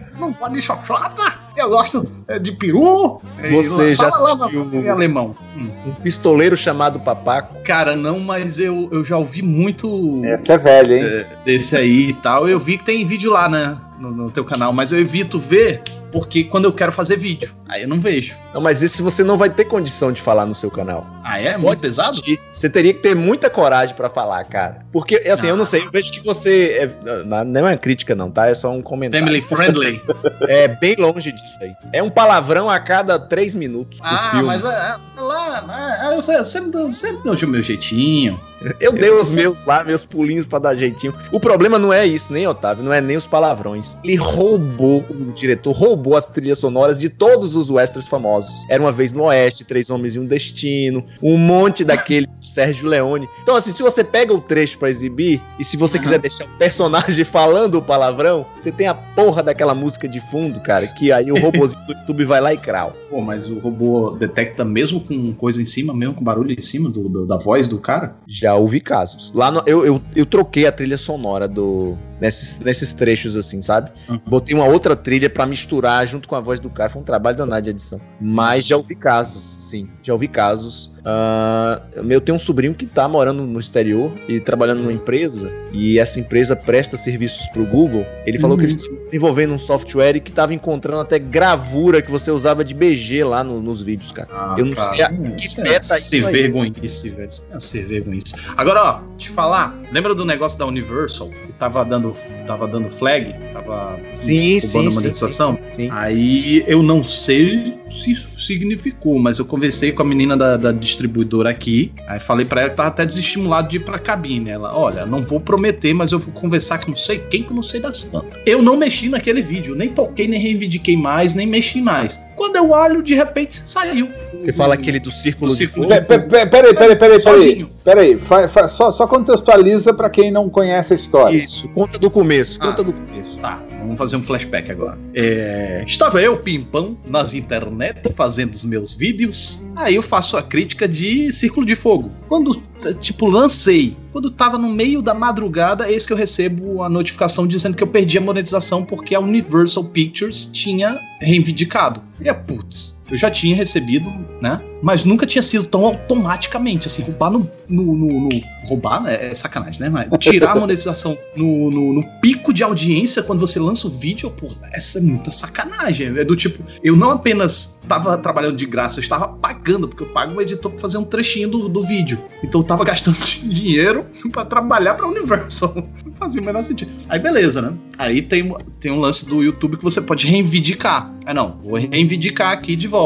Não pode xoxota, eu gosto é, de peru. Você já fala lá na- assistiu em alemão. Hum. Um pistoleiro chamado Papaco. Cara, não, mas eu, eu já ouvi muito Essa é velha, hein? desse aí e tal. Eu vi que tem vídeo lá, né? No, no teu canal, mas eu evito ver porque quando eu quero fazer vídeo, aí eu não vejo. Não, mas isso você não vai ter condição de falar no seu canal. Ah, é? Muito pesado? assistir. Você teria que ter muita coragem pra falar, cara. Porque, assim, eu não sei, eu vejo que você. É, não é uma crítica, não, tá? É só um comentário. Family friendly. É bem longe disso aí. É um palavrão a cada três minutos. ah, mas é, é lá, é, é, você sempre sempre deu o meu jeitinho. Eu dei eu os meus lá, meus pulinhos pra dar jeitinho. O problema não é isso, nem Otávio, não é nem os palavrões. Ele roubou, o diretor roubou as trilhas sonoras de todos os westerns famosos. Era uma vez no Oeste, Três Homens e um Destino, um monte daquele Sérgio Leone. Então, assim, se você pega o trecho pra exibir, e se você quiser deixar o personagem falando o palavrão, você tem a porra daquela música de fundo, cara, que aí o robôzinho do YouTube vai lá e crau. Pô, mas o robô detecta mesmo com coisa em cima, mesmo com barulho em cima do, do- da voz do cara? Já houve casos. Lá no- eu, eu, eu troquei a trilha sonora do. Nesses, nesses trechos, assim, sabe? Uhum. Botei uma outra trilha pra misturar junto com a voz do cara. Foi um trabalho danado de edição. Mas já ouvi casos. sim. Já ouvi casos. Ah, eu tenho um sobrinho que tá morando no exterior e trabalhando numa empresa, e essa empresa presta serviços pro Google. Ele falou que eles estavam desenvolvendo um software e que tava encontrando até gravura que você usava de BG lá no- nos vídeos, cara. Ah, Eu não cara, sei a- que é meta ser isso aí. vergonhice, velho. É ser vergonhice. Agora, ó, te falar, lembra do negócio da Universal? Que tava dando, tava dando flag? Tava Sim, roubando sim, a sim, monetização? Sim. Aí eu não sei se significou, mas eu conversei com a menina da, da distribuidora aqui. Aí falei pra ela que tava até desestimulado de ir pra cabine. Ela, olha, não vou prometer, mas eu vou conversar com não sei quem que eu não sei das quantas. Eu não mexi naquele vídeo, nem toquei, nem reivindiquei mais, nem mexi mais. Quando eu olho, de repente saiu. Você fala aquele do círculo, Do de círculo fogo? de pe- Peraí, peraí, peraí, peraí. Sozinho. Peraí, só, só contextualiza pra quem não conhece a história. Isso, conta do começo, Ah. conta do começo. Tá, vamos fazer um flashback agora. É, estava eu, Pimpão, nas internet, fazendo os meus vídeos. Aí eu faço a crítica de Círculo de Fogo. Quando, tipo, lancei, quando tava no meio da madrugada, eis que eu recebo a notificação dizendo que eu perdi a monetização porque a Universal Pictures tinha reivindicado. E é, putz, eu já tinha recebido, né? Mas nunca tinha sido tão automaticamente, assim, roubar no. no, no- no- roubar, né? É sacanagem, né? Mas tirar a monetização no, no, pico de audiência quando você lança o vídeo, pô, essa é muita sacanagem. É do tipo, eu não apenas tava trabalhando de graça, eu estava pagando, porque eu pago um editor pra fazer um trechinho do, do vídeo. Então eu tava gastando dinheiro pra trabalhar pra Universal. Não fazia o menor sentido. Aí beleza, né? Aí tem, tem um lance do YouTube que você pode reivindicar. Ah, não, vou reivindicar aqui de volta.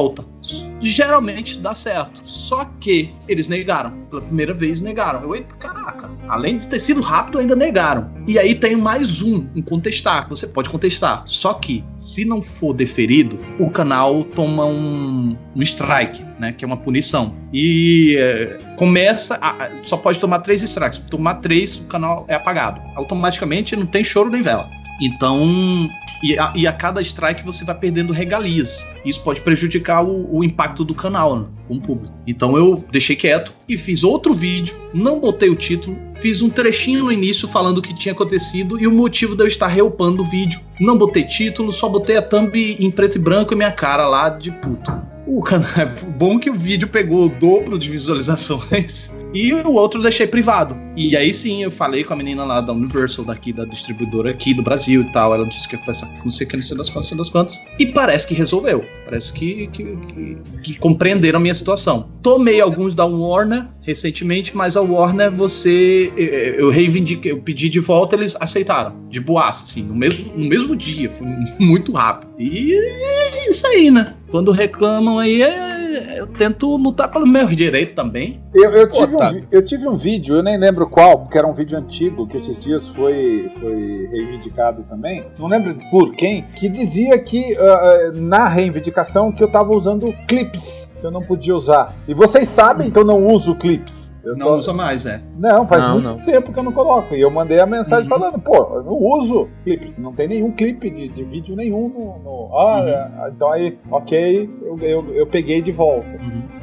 Geralmente dá certo. Só que eles negaram. Pela primeira vez negaram. Eu, caraca. Além de ter sido rápido, ainda negaram. E aí tem mais um, um contestar, você pode contestar. Só que, se não for deferido, o canal toma um, um strike, né? Que é uma punição. E é, começa. a- só pode tomar três strikes. Tomar três, o canal é apagado. Automaticamente não tem choro nem vela. Então, e a, e a cada strike você vai perdendo regalias. Isso pode prejudicar o, o impacto do canal né, com o público. Então eu deixei quieto e fiz outro vídeo, não botei o título, fiz um trechinho no início falando o que tinha acontecido e o motivo de eu estar reupando o vídeo. Não botei título, só botei a thumb em preto e branco e minha cara lá de puto. O canal é bom que o vídeo pegou o dobro de visualizações e o outro eu deixei privado. E aí sim eu falei com a menina lá da Universal, daqui da distribuidora aqui do Brasil e tal. Ela disse que ia conversar com o que, não sei das quantas, não sei das quantas. E parece que resolveu. Parece que, que, que- que compreenderam a minha situação. Tomei alguns da Warner recentemente, mas a Warner você. eh, Eu reivindiquei, eu pedi de volta, eles aceitaram. De boaça, assim, no mesmo, no mesmo dia. Foi muito rápido. E é isso aí, né? Quando reclamam aí, é- eu tento lutar pelo meu direito também. Eu, eu tive Pô, tá. um, eu tive um vídeo, eu nem lembro qual, porque era um vídeo antigo, que esses dias foi, foi reivindicado também. Não lembro por quem, que dizia que ah, na reivindicação que eu tava usando clips que eu não podia usar. E vocês sabem que eu não uso clips. Eu Não só- usa mais, é. Não, faz Não, muito não. tempo que eu não coloco. E eu mandei a mensagem Uhum. falando, pô, eu não uso clipes, não tem nenhum clipe de, de vídeo nenhum no. no- ah, Uhum. é, então aí, ok, eu, eu, eu peguei de volta.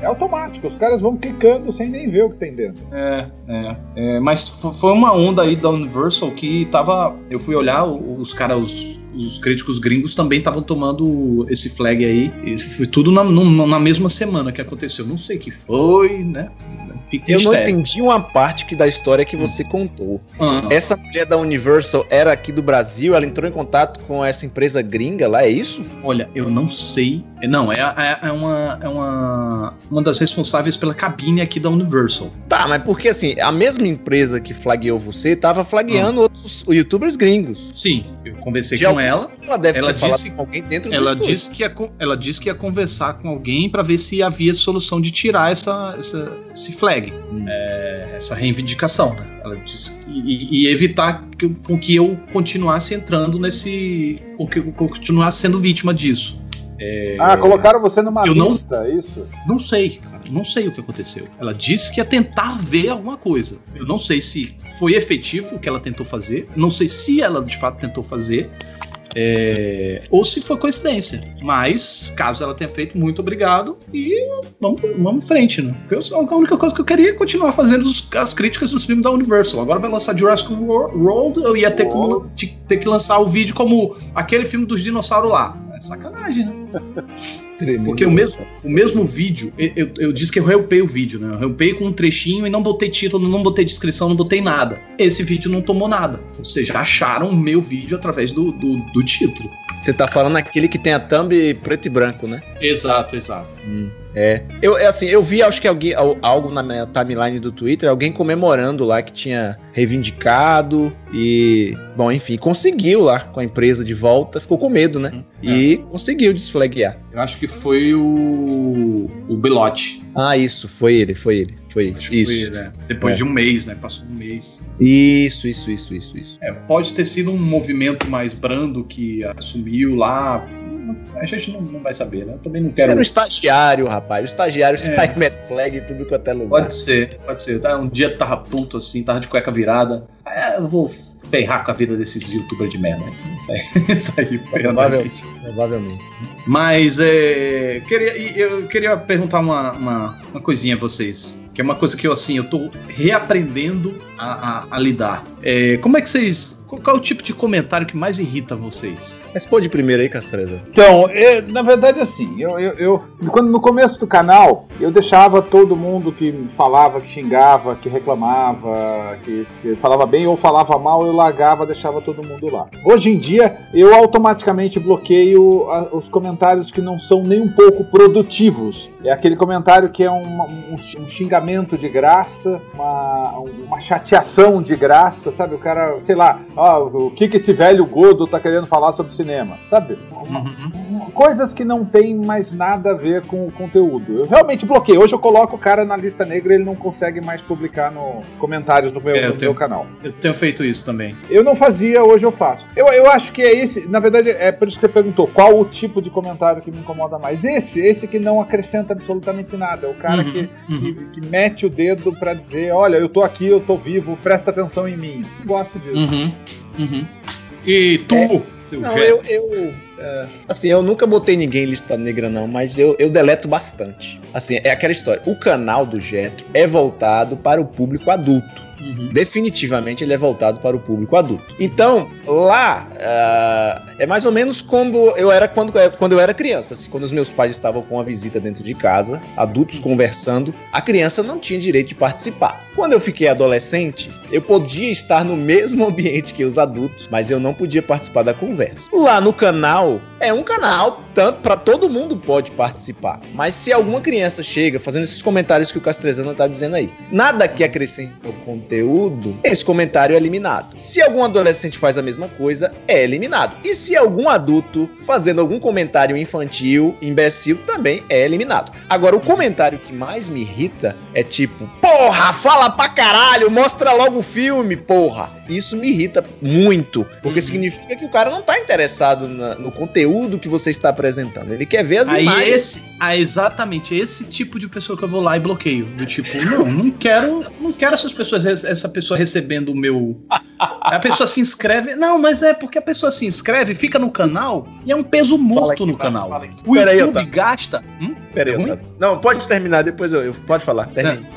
É automático, os caras vão clicando sem nem ver o que tem dentro. É, é, é, mas fo- foi uma onda aí da Universal que tava. Eu fui olhar, os caras, os, os críticos gringos também estavam tomando esse flag aí. E foi tudo na, na mesma semana que aconteceu. Não sei o que foi, né? Fica Eu não entendi uma parte que da história que você contou. Ah, Essa mulher da Universal era aqui do Brasil, ela entrou em contato com essa empresa gringa lá, é isso? olha, eu não sei. Não, é, é, é uma, é uma, uma das responsáveis pela cabine aqui da Universal. Tá, mas porque assim, a mesma empresa que flagueou você tava flagueando outros youtubers gringos. Sim, eu conversei Já com ela. Ela deve Ela ter falado disse- com alguém dentro do Ela disse, que ia, ela disse que ia conversar com alguém para ver se havia solução de tirar essa, essa- esse flag, Hum. é, essa reivindicação. Né? Ela disse que- e, e evitar que, com que eu continuasse entrando nesse. com que eu continuasse sendo vítima disso. É, Ah, colocaram você numa Eu não- lista, é isso? Não sei, cara. Não sei o que aconteceu. Ela disse que ia tentar ver alguma coisa. Eu não sei se foi efetivo o que ela tentou fazer. Não sei se ela de fato tentou fazer. É, ou se foi coincidência. Mas, caso ela tenha feito, muito obrigado. E vamos, vamos em frente, né? Porque eu- a única coisa que eu queria é continuar fazendo os- as críticas dos filmes da Universal. Agora vai lançar Jurassic Wor- World, eu ia ter, como, te- ter que lançar o vídeo como aquele filme dos dinossauros lá. Sacanagem, né? Porque o mesmo, o mesmo vídeo, eu, eu, eu disse que eu reupei o vídeo, né? Eu reupei com um trechinho e não botei título, não botei descrição, não botei nada. Esse vídeo não tomou nada. Ou seja, acharam o meu vídeo através do, do, do título. Você tá falando aquele que tem a thumb preto e branco, né? Exato, exato. Hum, é. Eu, é assim, eu vi, acho que alguém, al- algo na minha timeline do Twitter, alguém comemorando lá que tinha reivindicado e, bom, enfim, conseguiu lá com a empresa de volta, ficou com medo, né? E conseguiu desflaguear. Eu acho que foi o. o Belote. Ah, isso, foi ele, foi ele, foi Acho que isso. foi ele, né? Depois É. de um mês, né? Passou um mês. Isso, isso, isso, isso, isso. É, pode ter sido um movimento mais brando que assumiu lá. A gente não, não vai saber, né? Eu também não Você quero. era um estagiário, rapaz. O estagiário É. sai flag em tudo quanto é lugar. Pode ser, pode ser. Tá? Um dia tava puto assim, tava de cueca virada. É, eu vou ferrar com a vida desses youtubers de merda. Isso aí, isso aí foi gente. Provavelmente. Mas é, queria, eu queria perguntar uma, uma, uma coisinha a vocês. Que é uma coisa que eu, assim, eu tô reaprendendo a, a- a lidar. É, como é que vocês. Qual, qual é o tipo de comentário que mais irrita vocês? Responde primeiro aí, Castreza. Então, é, na verdade, assim, eu, eu, eu- quando no começo do canal, eu deixava todo mundo que falava, que xingava, que reclamava, que, que falava bem ou falava mal, eu largava, deixava todo mundo lá. Hoje em dia, eu automaticamente bloqueio a- os comentários que não são nem um pouco produtivos. É aquele comentário que é uma- um, um xingamento de graça, uma, uma chateação de graça, sabe? O cara, sei lá, ah, o que, que esse velho gordo tá querendo falar sobre cinema, sabe? Uma- coisas que não tem mais nada a ver com o conteúdo. Eu realmente bloqueei. Hoje eu coloco o cara na lista negra e ele não consegue mais publicar no comentários do meu, É, do tenho- meu canal. Eu tenho feito isso também. Eu não fazia, hoje eu faço. Eu, eu acho que é esse, na verdade, é por isso que você perguntou qual o tipo de comentário que me incomoda mais. Esse, esse que não acrescenta absolutamente nada. É o cara Uhum, que, uhum. que, que mete o dedo pra dizer: olha, eu tô aqui, eu tô vivo, presta atenção em mim. Gosto disso. Uhum, uhum. E tu, seu Não, eu. eu é, assim, eu nunca botei ninguém em lista negra, não, mas eu, eu deleto bastante. Assim, é aquela história. O canal do Jetro é voltado para o público adulto. Uhum. Definitivamente ele é voltado para o público adulto. Então, lá ah, é mais ou menos como eu era quando, é, quando eu era criança. Assim, quando os meus pais estavam com a visita dentro de casa, adultos conversando, a criança não tinha direito de participar. Quando eu fiquei adolescente, eu podia estar no mesmo ambiente que os adultos, mas eu não podia participar da conversa. Lá no canal, é um canal tanto para todo mundo pode participar. Mas se alguma criança chega fazendo esses comentários que o Castrezano tá dizendo aí, nada que acrescente ao conteúdo, esse comentário é eliminado. Se algum adolescente faz a mesma coisa, é eliminado. E se algum adulto fazendo algum comentário infantil, imbecil, também é eliminado. Agora, o comentário que mais me irrita é tipo: Porra, fala pra caralho, mostra logo o filme, porra. Isso me irrita muito, porque Uhum. significa que o cara não tá interessado na- no conteúdo que você está apresentando. Ele quer ver as Aí imagens. esse, ah, exatamente esse tipo de pessoa que eu vou lá e bloqueio. Do tipo, não, não quero, não quero essas pessoas, essa pessoa recebendo o meu. A pessoa se inscreve. Não, mas é porque a pessoa se inscreve, fica no canal e é um peso morto aqui, no fala, canal. fala. O Pera aí, YouTube gasta. Hum? Pera aí, É? Otávio. Não, pode terminar, depois eu. eu- pode falar.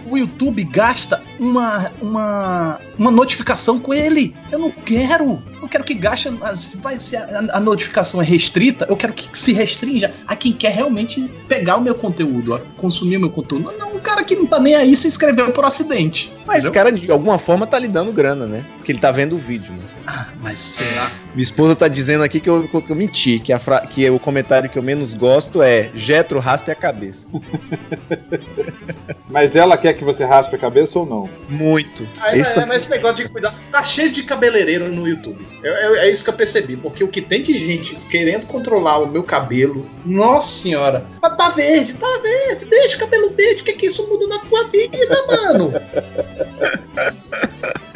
O YouTube gasta uma, uma, uma notificação com ele. Eu não quero. Eu quero que gaste. Vai ser a, a notificação é restrita, eu quero que se restrinja a quem quer realmente pegar o meu conteúdo, consumir o meu conteúdo. Não, um cara que não tá nem aí se inscreveu por acidente. Mas entendeu? cara, de alguma forma, tá lhe dando grana, né? Porque ele tá vendo o vídeo, né? Ah, mas será? Minha esposa tá dizendo aqui que eu, que eu menti, que, a fra- que o comentário que eu menos gosto é Jetro raspe a cabeça. Mas ela quer que você raspe a cabeça ou não? Muito. Aí, Esse é, tá- mas esse negócio de cuidar. Tá cheio de cabeleireiro no YouTube. É, é- é isso que eu percebi. Porque o que tem de gente querendo controlar o meu cabelo. Nossa senhora. Ah, tá verde, tá verde. Deixa o cabelo verde. O que, que isso muda na tua vida, mano?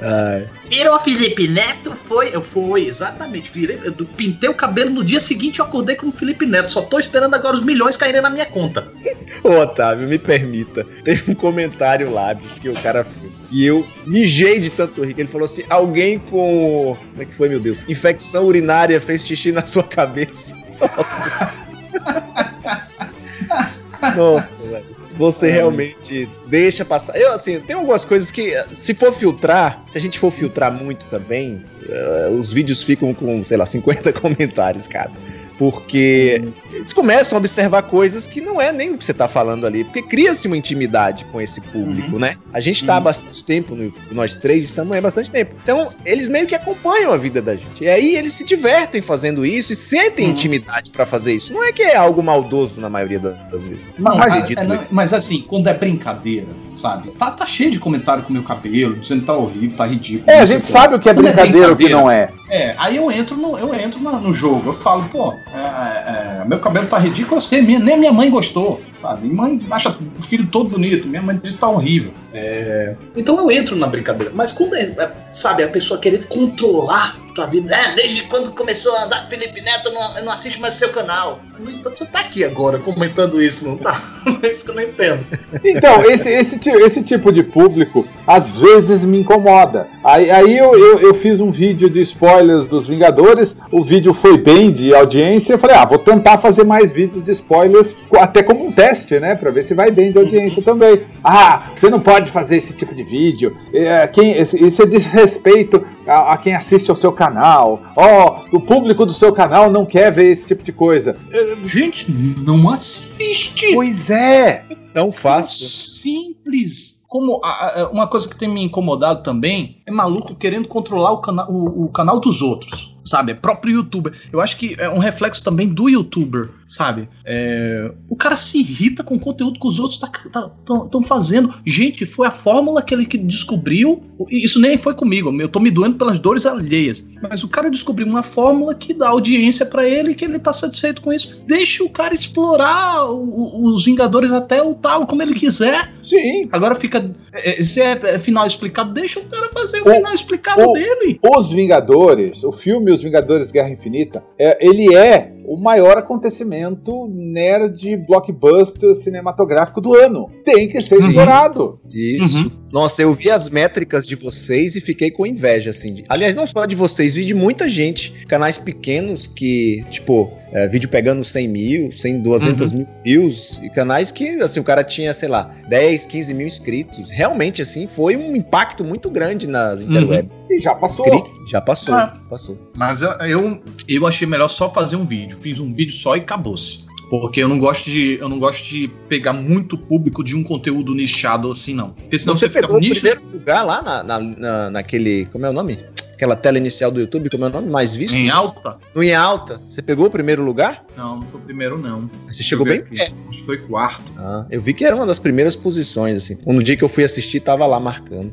Ai. Virou Felipe Neto? Foi, eu foi, exatamente. Virei, eu pintei o cabelo no dia seguinte eu acordei como Felipe Neto. Só tô esperando agora os milhões caírem na minha conta. Ô, Otávio, me permita. Teve um comentário lá, bicho, que o cara fez. Que eu mijei de tanto rir. que Ele falou assim: alguém com. Como é que foi, meu Deus? Infecção urinária fez xixi na sua cabeça. Nossa, Nossa Você realmente deixa passar. Eu, assim, tem algumas coisas que, se for filtrar, se a gente for filtrar muito também, eh, os vídeos ficam com, sei lá, 50 comentários cada. Porque eles começam a observar coisas que não é nem o que você tá falando ali, porque cria-se uma intimidade com esse público, Uhum. né? A gente tá há Uhum. bastante tempo, no, nós três estamos há bastante tempo. Então, eles meio que acompanham a vida da gente. E aí eles se divertem fazendo isso e sentem Uhum. intimidade pra fazer isso. Não é que é algo maldoso na maioria das, vezes. Não, Mas- mas, é, não, mas assim, quando é brincadeira, sabe? Tá, tá cheio de comentário com o meu cabelo, dizendo que tá horrível, tá ridículo. É, a gente sabe o que é é brincadeira e o que não é. É, aí eu entro no, eu entro na- no jogo, eu falo, pô, é, é, é, meu cabelo tá ridículo, eu sei, minha, nem minha mãe gostou, sabe? Minha mãe acha o filho todo bonito, minha mãe diz que tá horrível. É, Então eu entro na brincadeira. Mas quando é, é, sabe, a pessoa querer controlar tua vida, é, desde quando começou a andar com Felipe Neto, eu não, eu não assisto mais o seu canal. No entanto, você tá aqui agora comentando isso, não tá? É isso que eu não entendo. Então, esse, esse, esse tipo de público às vezes me incomoda. Aí, aí eu, eu, eu fiz um vídeo de spoilers dos Vingadores, o vídeo foi bem de audiência. Eu falei, ah, vou tentar fazer mais vídeos de spoilers, até como um teste, né? Pra ver se vai bem de audiência também. Ah, você não pode fazer esse tipo de vídeo. É, quem, isso é desrespeito a, a quem assiste ao seu canal. Ó, o público do seu canal não quer ver esse tipo de coisa. Gente, não assiste! Pois é! Tão fácil. Simples. Como a- a- uma coisa que tem me incomodado também é maluco querendo controlar o, cana o, o canal dos outros, sabe? É próprio youtuber. Eu acho que é um reflexo também do youtuber, sabe? É, o cara se irrita com o conteúdo que os outros estão fazendo. Gente, foi a fórmula que ele que descobriu. Isso nem foi comigo. Eu tô me doendo pelas dores alheias. Mas o cara descobriu uma fórmula que dá audiência pra ele que ele tá satisfeito com isso. Deixa o cara explorar o- os Vingadores até o talo como ele quiser. Sim, Agora fica. é, Se é é final explicado, deixa o cara fazer o O- final explicado o- dele. Os Vingadores, o filme Os Vingadores Guerra Infinita, é, ele é o maior acontecimento nerd blockbuster cinematográfico do ano. Tem que ser Uhum. explorado. Isso. Nossa, eu vi as métricas de vocês e fiquei com inveja, assim. de- Aliás, não só de vocês, vi de muita gente. Canais pequenos que, tipo, é, vídeo pegando 100 mil, 100, 200 mil views. E canais que, assim, o cara tinha, sei lá, 10, 15 mil inscritos. Realmente, assim, foi um impacto muito grande nas interwebs. E já passou. Já passou, Ah. passou. Mas eu, eu, eu achei melhor só fazer um vídeo. Fiz um vídeo só e acabou-se. Porque eu não gosto de. Eu não gosto de pegar muito público de um conteúdo nichado assim, não. Porque senão Você, você, fica pegou o nicho. primeiro lugar lá na, na- na- naquele. Como é o nome? Aquela tela inicial do YouTube, como é o nome? Mais visto? Em alta? No em alta. Você pegou o primeiro lugar? Não, não foi o primeiro, não. Você chegou bem aqui. Acho que foi quarto. Ah, eu vi que era uma das primeiras posições, assim. No dia que eu fui assistir, tava lá marcando.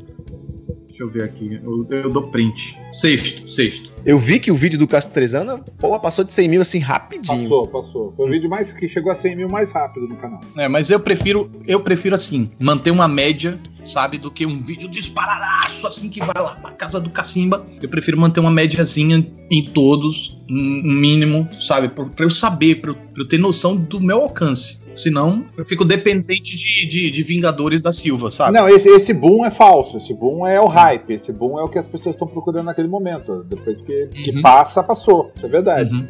Deixa eu ver aqui. Eu, eu dou print. Sexto, sexto. Eu vi que o vídeo do Castrezana, pô, passou de 100 mil assim rapidinho. Passou, passou. Foi o vídeo mais que chegou a 100 mil mais rápido no canal. É, mas eu prefiro, eu prefiro assim, manter uma média, sabe, do que um vídeo disparadaço, assim, que vai lá pra casa do cacimba. Eu prefiro manter uma médiazinha em todos, um um mínimo, sabe, pra, pra eu saber, pra eu, pra eu ter noção do meu alcance. Senão, eu fico dependente de, de, de Vingadores da Silva, sabe? Não, esse, esse boom é falso. Esse boom é o hype. Esse boom é o que as pessoas estão procurando naquele momento. Depois que, que Uhum. passa, passou. Isso é verdade. Uhum.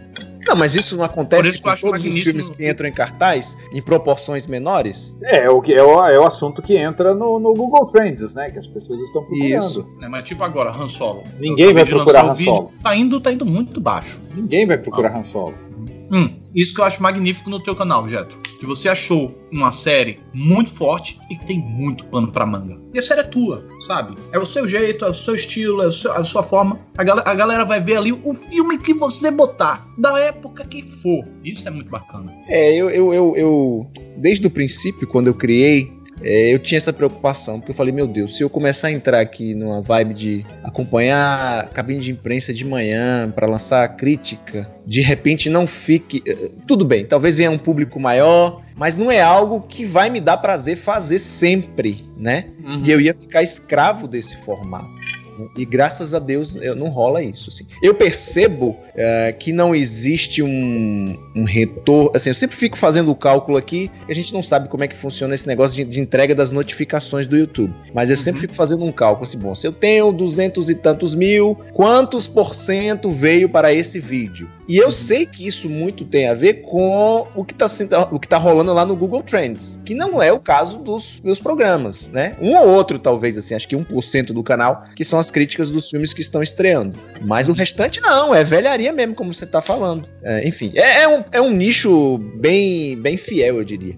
Não, mas isso não acontece isso que com todos os filmes que entram em cartaz, em proporções menores? É, o que é o, é o assunto que entra no, no Google Trends, né? Que as pessoas estão procurando. É, mas tipo agora, Han Solo. Ninguém vai procurar o Han vídeo, Solo. Tá indo, tá indo muito baixo. Ninguém vai procurar Han Solo. Hum, isso que eu acho magnífico no teu canal, Jetro. Que você achou uma série muito forte e que tem muito pano pra manga. E a série é tua, sabe? É o seu jeito, é o seu estilo, é a sua forma. A, gal- a galera vai ver ali o filme que você botar, da época que for. Isso é muito bacana. É, eu, eu, eu, eu- desde o princípio, quando eu criei, é, eu tinha essa preocupação, porque eu falei, meu Deus, se eu começar a entrar aqui numa vibe de acompanhar a cabine de imprensa de manhã para lançar a crítica, de repente não fique. eh, Tudo bem, talvez venha um público maior, mas não é algo que vai me dar prazer fazer sempre, né? E eu ia ficar escravo desse formato. E graças a Deus eu- não rola isso. assim. Eu percebo eh, que não existe um, um retorno. Assim, eu sempre fico fazendo o cálculo aqui e a gente não sabe como é que funciona esse negócio de, de entrega das notificações do YouTube. Mas eu sempre Uhum. fico fazendo um cálculo assim: bom, se eu tenho duzentos e tantos mil, quantos por cento veio para esse vídeo? E eu sei que isso muito tem a ver com o que tá, sendo- o que tá rolando lá no Google Trends, que não é o caso dos meus programas, né? Um ou outro, talvez, assim, acho que 1% do canal, que são as críticas dos filmes que estão estreando. Mas o restante não, é velharia mesmo, como você tá falando. É, enfim, é, é um, é um nicho bem, bem fiel, eu diria.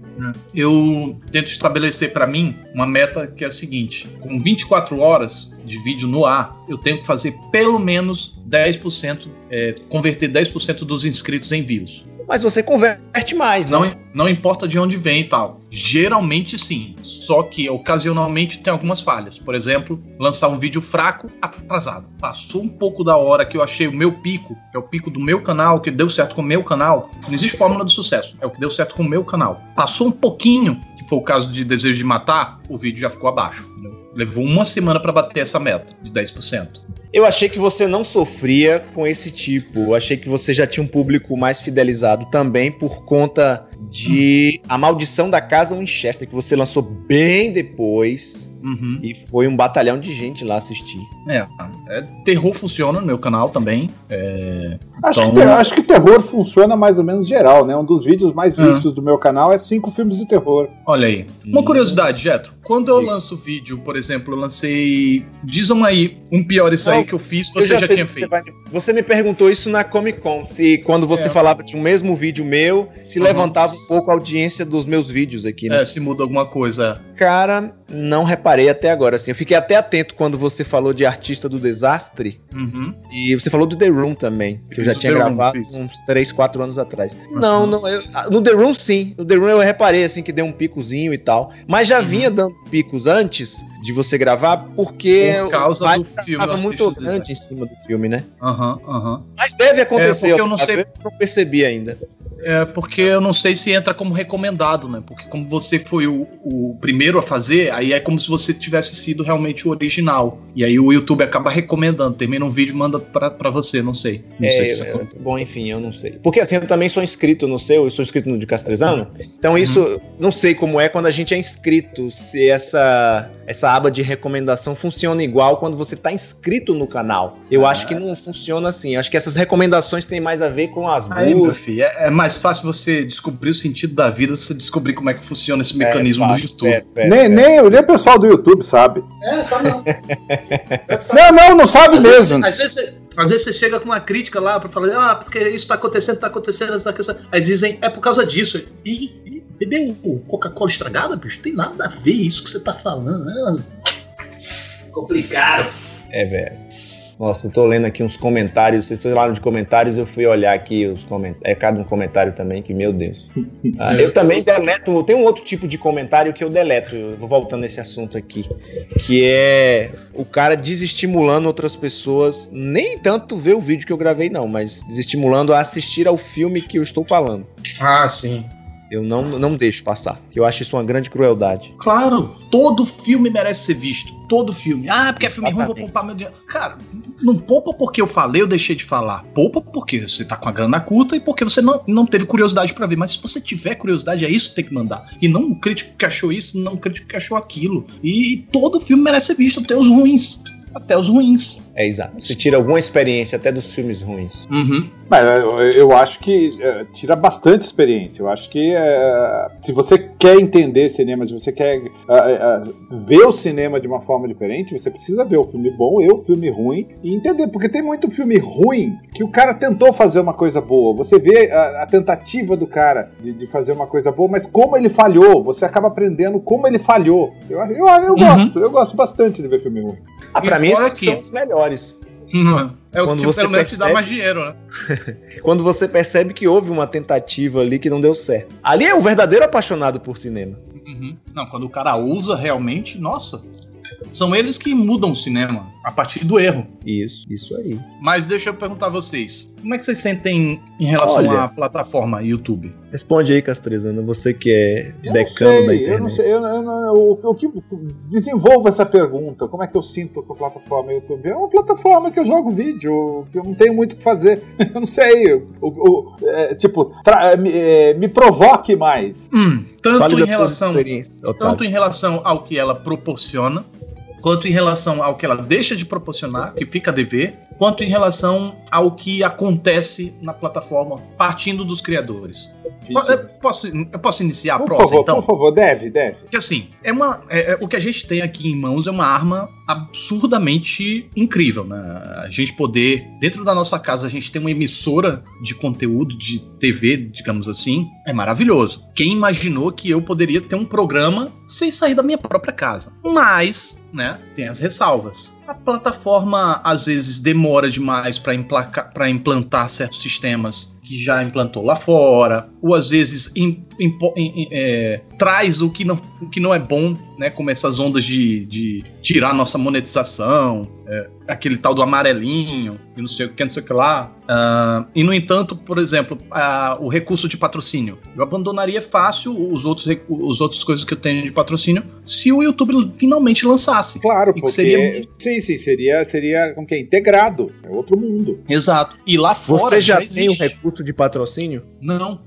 Eu tento estabelecer pra mim uma meta que é a seguinte: com 24 horas de vídeo no ar, eu tenho que fazer pelo menos 10%, é, converter 10% dos inscritos em views. Mas você converte mais, né? Não, não importa de onde vem e tal. Geralmente sim. Só que ocasionalmente tem algumas falhas. Por exemplo, lançar um vídeo fraco atrasado. Passou um pouco da hora que eu achei o meu pico, que é o pico do meu canal, que deu certo com o meu canal. Não existe fórmula do sucesso. É o que deu certo com o meu canal. Passou um pouquinho, que foi o caso de Desejo de Matar, o vídeo já ficou abaixo. entendeu? Levou uma semana pra bater essa meta de 10%. Eu achei que você não sofria com esse tipo. Eu achei que você já tinha um público mais fidelizado também por conta de A Maldição da Casa Winchester, que você lançou bem depois. Uhum. E foi um batalhão de gente lá assistir. É, é, terror funciona no meu canal também. É, Acho, Então- que, te- acho que terror funciona mais ou menos geral, né? Um dos vídeos mais Ah. vistos do meu canal é cinco filmes de terror. Olha aí. Uma Hum. curiosidade, Jetro. Quando eu Diga. lanço vídeo, por exemplo, eu lancei. Diz um aí, um pior isso aí Não, que eu fiz, Eu você já, sei tinha que você feito. vai- Você me perguntou isso na Comic Con, se quando você É. falava de um mesmo vídeo meu, se Uhum. levantava um pouco a audiência dos meus vídeos aqui, né? É, se muda alguma coisa. Cara, não reparei até agora, assim. Eu fiquei até atento quando você falou de Artista do Desastre. Uhum. E você falou do The Room também, que eu já Isso, tinha Room, gravado isso. uns 3, 4 anos atrás. Uhum. Não, não, eu- ah, no The Room sim. No The Room eu reparei assim que deu um picozinho e tal, mas já Uhum. vinha dando picos antes de você gravar porque Por causa do filme tava muito grande em cima do filme, né? Aham, aham. Mas deve acontecer. É, porque eu não sei- eu não percebi ainda. É porque eu não sei se entra como recomendado, né? Porque como você foi o, o primeiro a fazer, aí é como se você tivesse sido realmente o original. E aí o YouTube acaba recomendando. Termina um vídeo e manda pra, pra você, não sei. Não sei É, se é, acontece. bom, enfim, eu não sei. Porque assim, eu também sou inscrito no seu, eu sou inscrito no de Castrezano. Então isso, não sei como é quando a gente é inscrito, se essa essa aba de recomendação funciona igual quando você tá inscrito no canal. Eu Ah. acho que não funciona assim. Eu acho que essas recomendações têm mais a ver com as Aí, meu filho, é, é mais fácil você descobrir o sentido da vida se você descobrir como é que funciona esse mecanismo do fácil, YouTube. é, é, nem, é. nem, nem o pessoal do YouTube sabe. É, sabe não. Não, não, não sabe Às vezes, mesmo. às, vezes, você- às vezes você chega com uma crítica lá pra falar, ah, porque isso tá acontecendo, tá acontecendo, isso tá acontecendo. Aí dizem, é por causa disso. Ih, ih, bebeu Coca-Cola estragada, bicho? Tem nada a ver isso que você tá falando. É complicado. É, velho. Nossa, eu tô lendo aqui uns comentários. Vocês falaram de comentários, eu fui olhar aqui os comentários. É cada um comentário também, que meu Deus. Ah, eu também deleto. Tem um outro tipo de comentário que eu deleto. Eu vou voltando nesse assunto aqui. Que é o cara desestimulando outras pessoas. Nem tanto ver o vídeo que eu gravei, não, mas desestimulando a assistir ao filme que eu estou falando. Ah, sim. Eu não, não deixo passar. Eu acho isso uma grande crueldade. Claro, todo filme merece ser visto. Todo filme. Ah, porque é filme ruim, vou poupar meu dinheiro. Cara, não poupa porque eu falei, eu deixei de falar. Poupa porque você tá com a grana curta e porque você não, não teve curiosidade pra ver. Mas se você tiver curiosidade, é isso que tem que mandar. E não um crítico que achou isso, não um crítico que achou aquilo. E todo filme merece ser visto, até os ruins. Até os ruins. É exato. Você tira alguma experiência até dos filmes ruins. Uhum. Mas eu, eu acho que é, tira bastante experiência. Eu acho que é, se você quer entender cinema, se você quer é, é, ver o cinema de uma forma diferente, você precisa ver o filme bom e o filme ruim e entender. Porque tem muito filme ruim que o cara tentou fazer uma coisa boa. Você vê a, a tentativa do cara de, de fazer uma coisa boa, mas como ele falhou, você acaba aprendendo como ele falhou. Eu, eu, eu Uhum. gosto, eu gosto bastante de ver filme ruim. Ah, pra E mim, fora esses que- são os melhores. É o Quando que você pelo menos te dá percebe- mais dinheiro, né? Quando você percebe que houve uma tentativa ali que não deu certo. Ali é um verdadeiro apaixonado por cinema. Uhum. Não, quando o cara usa realmente, nossa. São eles que mudam o cinema a partir do erro. Isso, isso aí. Mas deixa eu perguntar a vocês: como é que vocês sentem em relação Olha. à plataforma YouTube? Responde aí, Castrezana, você que é Eu decano não da sei, eu não internet. sei, eu, eu não- o, o que desenvolva essa pergunta, como é que eu sinto com a plataforma YouTube? É uma plataforma que eu jogo vídeo, que eu não tenho muito o que fazer. Eu não sei, o, o- é, tipo, tra- me, é, me provoque mais. Hum, tanto Fale em relação tanto em relação ao que ela proporciona, quanto em relação ao que ela deixa de proporcionar, que fica a dever, quanto em relação ao que acontece na plataforma, partindo dos criadores. Eu posso, eu posso iniciar a Por prosa, favor, então? por favor, deve, deve. Porque assim, é uma, é- é- o que a gente tem aqui em mãos é uma arma absurdamente incrível, né? A gente poder, dentro da nossa casa, a gente tem uma emissora de conteúdo de TV, digamos assim, é maravilhoso. Quem imaginou que eu poderia ter um programa sem sair da minha própria casa? Mas, né, tem as ressalvas. A plataforma às vezes demora demais para implantar certos sistemas que já implantou lá fora, ou às vezes impo- em- em- é, traz o que, não, o que não é bom, né? Como essas ondas de, de tirar nossa monetização, é, aquele tal do amarelinho, e não sei o que, não sei o que lá. Ah, e no entanto, por exemplo, ah, o recurso de patrocínio. Eu abandonaria fácil os outros, os outras coisas que eu tenho de patrocínio se o YouTube finalmente lançasse. Claro, que porque. seria- Sim, sim, seria, seria como que é? integrado. É outro mundo. Exato. E lá fora. Você já tem o existe. recurso de patrocínio? Não.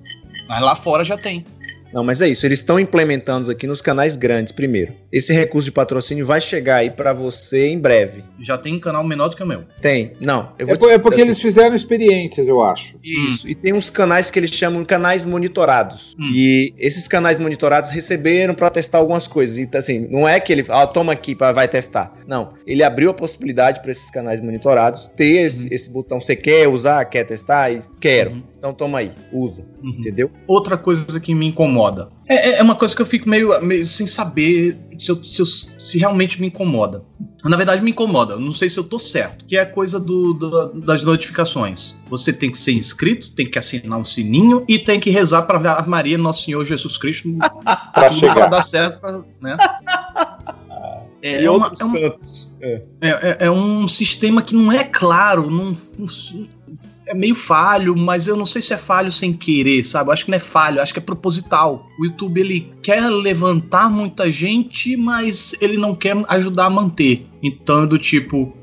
Mas lá fora já tem. Não, mas é isso. Eles estão implementando aqui nos canais grandes primeiro. Esse recurso de patrocínio vai chegar aí pra você em breve. Já tem um canal menor do que o meu. Tem? Não. Eu É, te- é porque assim, eles fizeram experiências, eu acho. Isso. E tem uns canais que eles chamam de canais monitorados. Hum. E esses canais monitorados receberam pra testar algumas coisas. Então, assim, não é que ele, ah, toma aqui para vai testar. Não. Ele abriu a possibilidade para esses canais monitorados ter esse, esse botão. Você quer usar? Quer testar? E Quero. Então toma aí, usa. Uhum. Entendeu? Outra coisa que me incomoda. É, é- é uma coisa que eu fico meio, meio sem saber se, eu- se eu- se realmente me incomoda. Na verdade, me incomoda. Não sei se eu tô certo. Que é a coisa do, do- das notificações. Você tem que ser inscrito, tem que assinar um sininho e tem que rezar para a Maria, Nosso Senhor Jesus Cristo, Pra tudo chegar. pra dar certo, pra- né? É, e uma- outros é uma- santos. é, é- é um sistema que não é claro, não, não- é meio falho, mas eu não sei se é falho sem querer, sabe? Eu acho que não é falho, acho que é proposital. O YouTube ele quer levantar muita gente, mas ele não quer ajudar a manter. Então, é do tipo.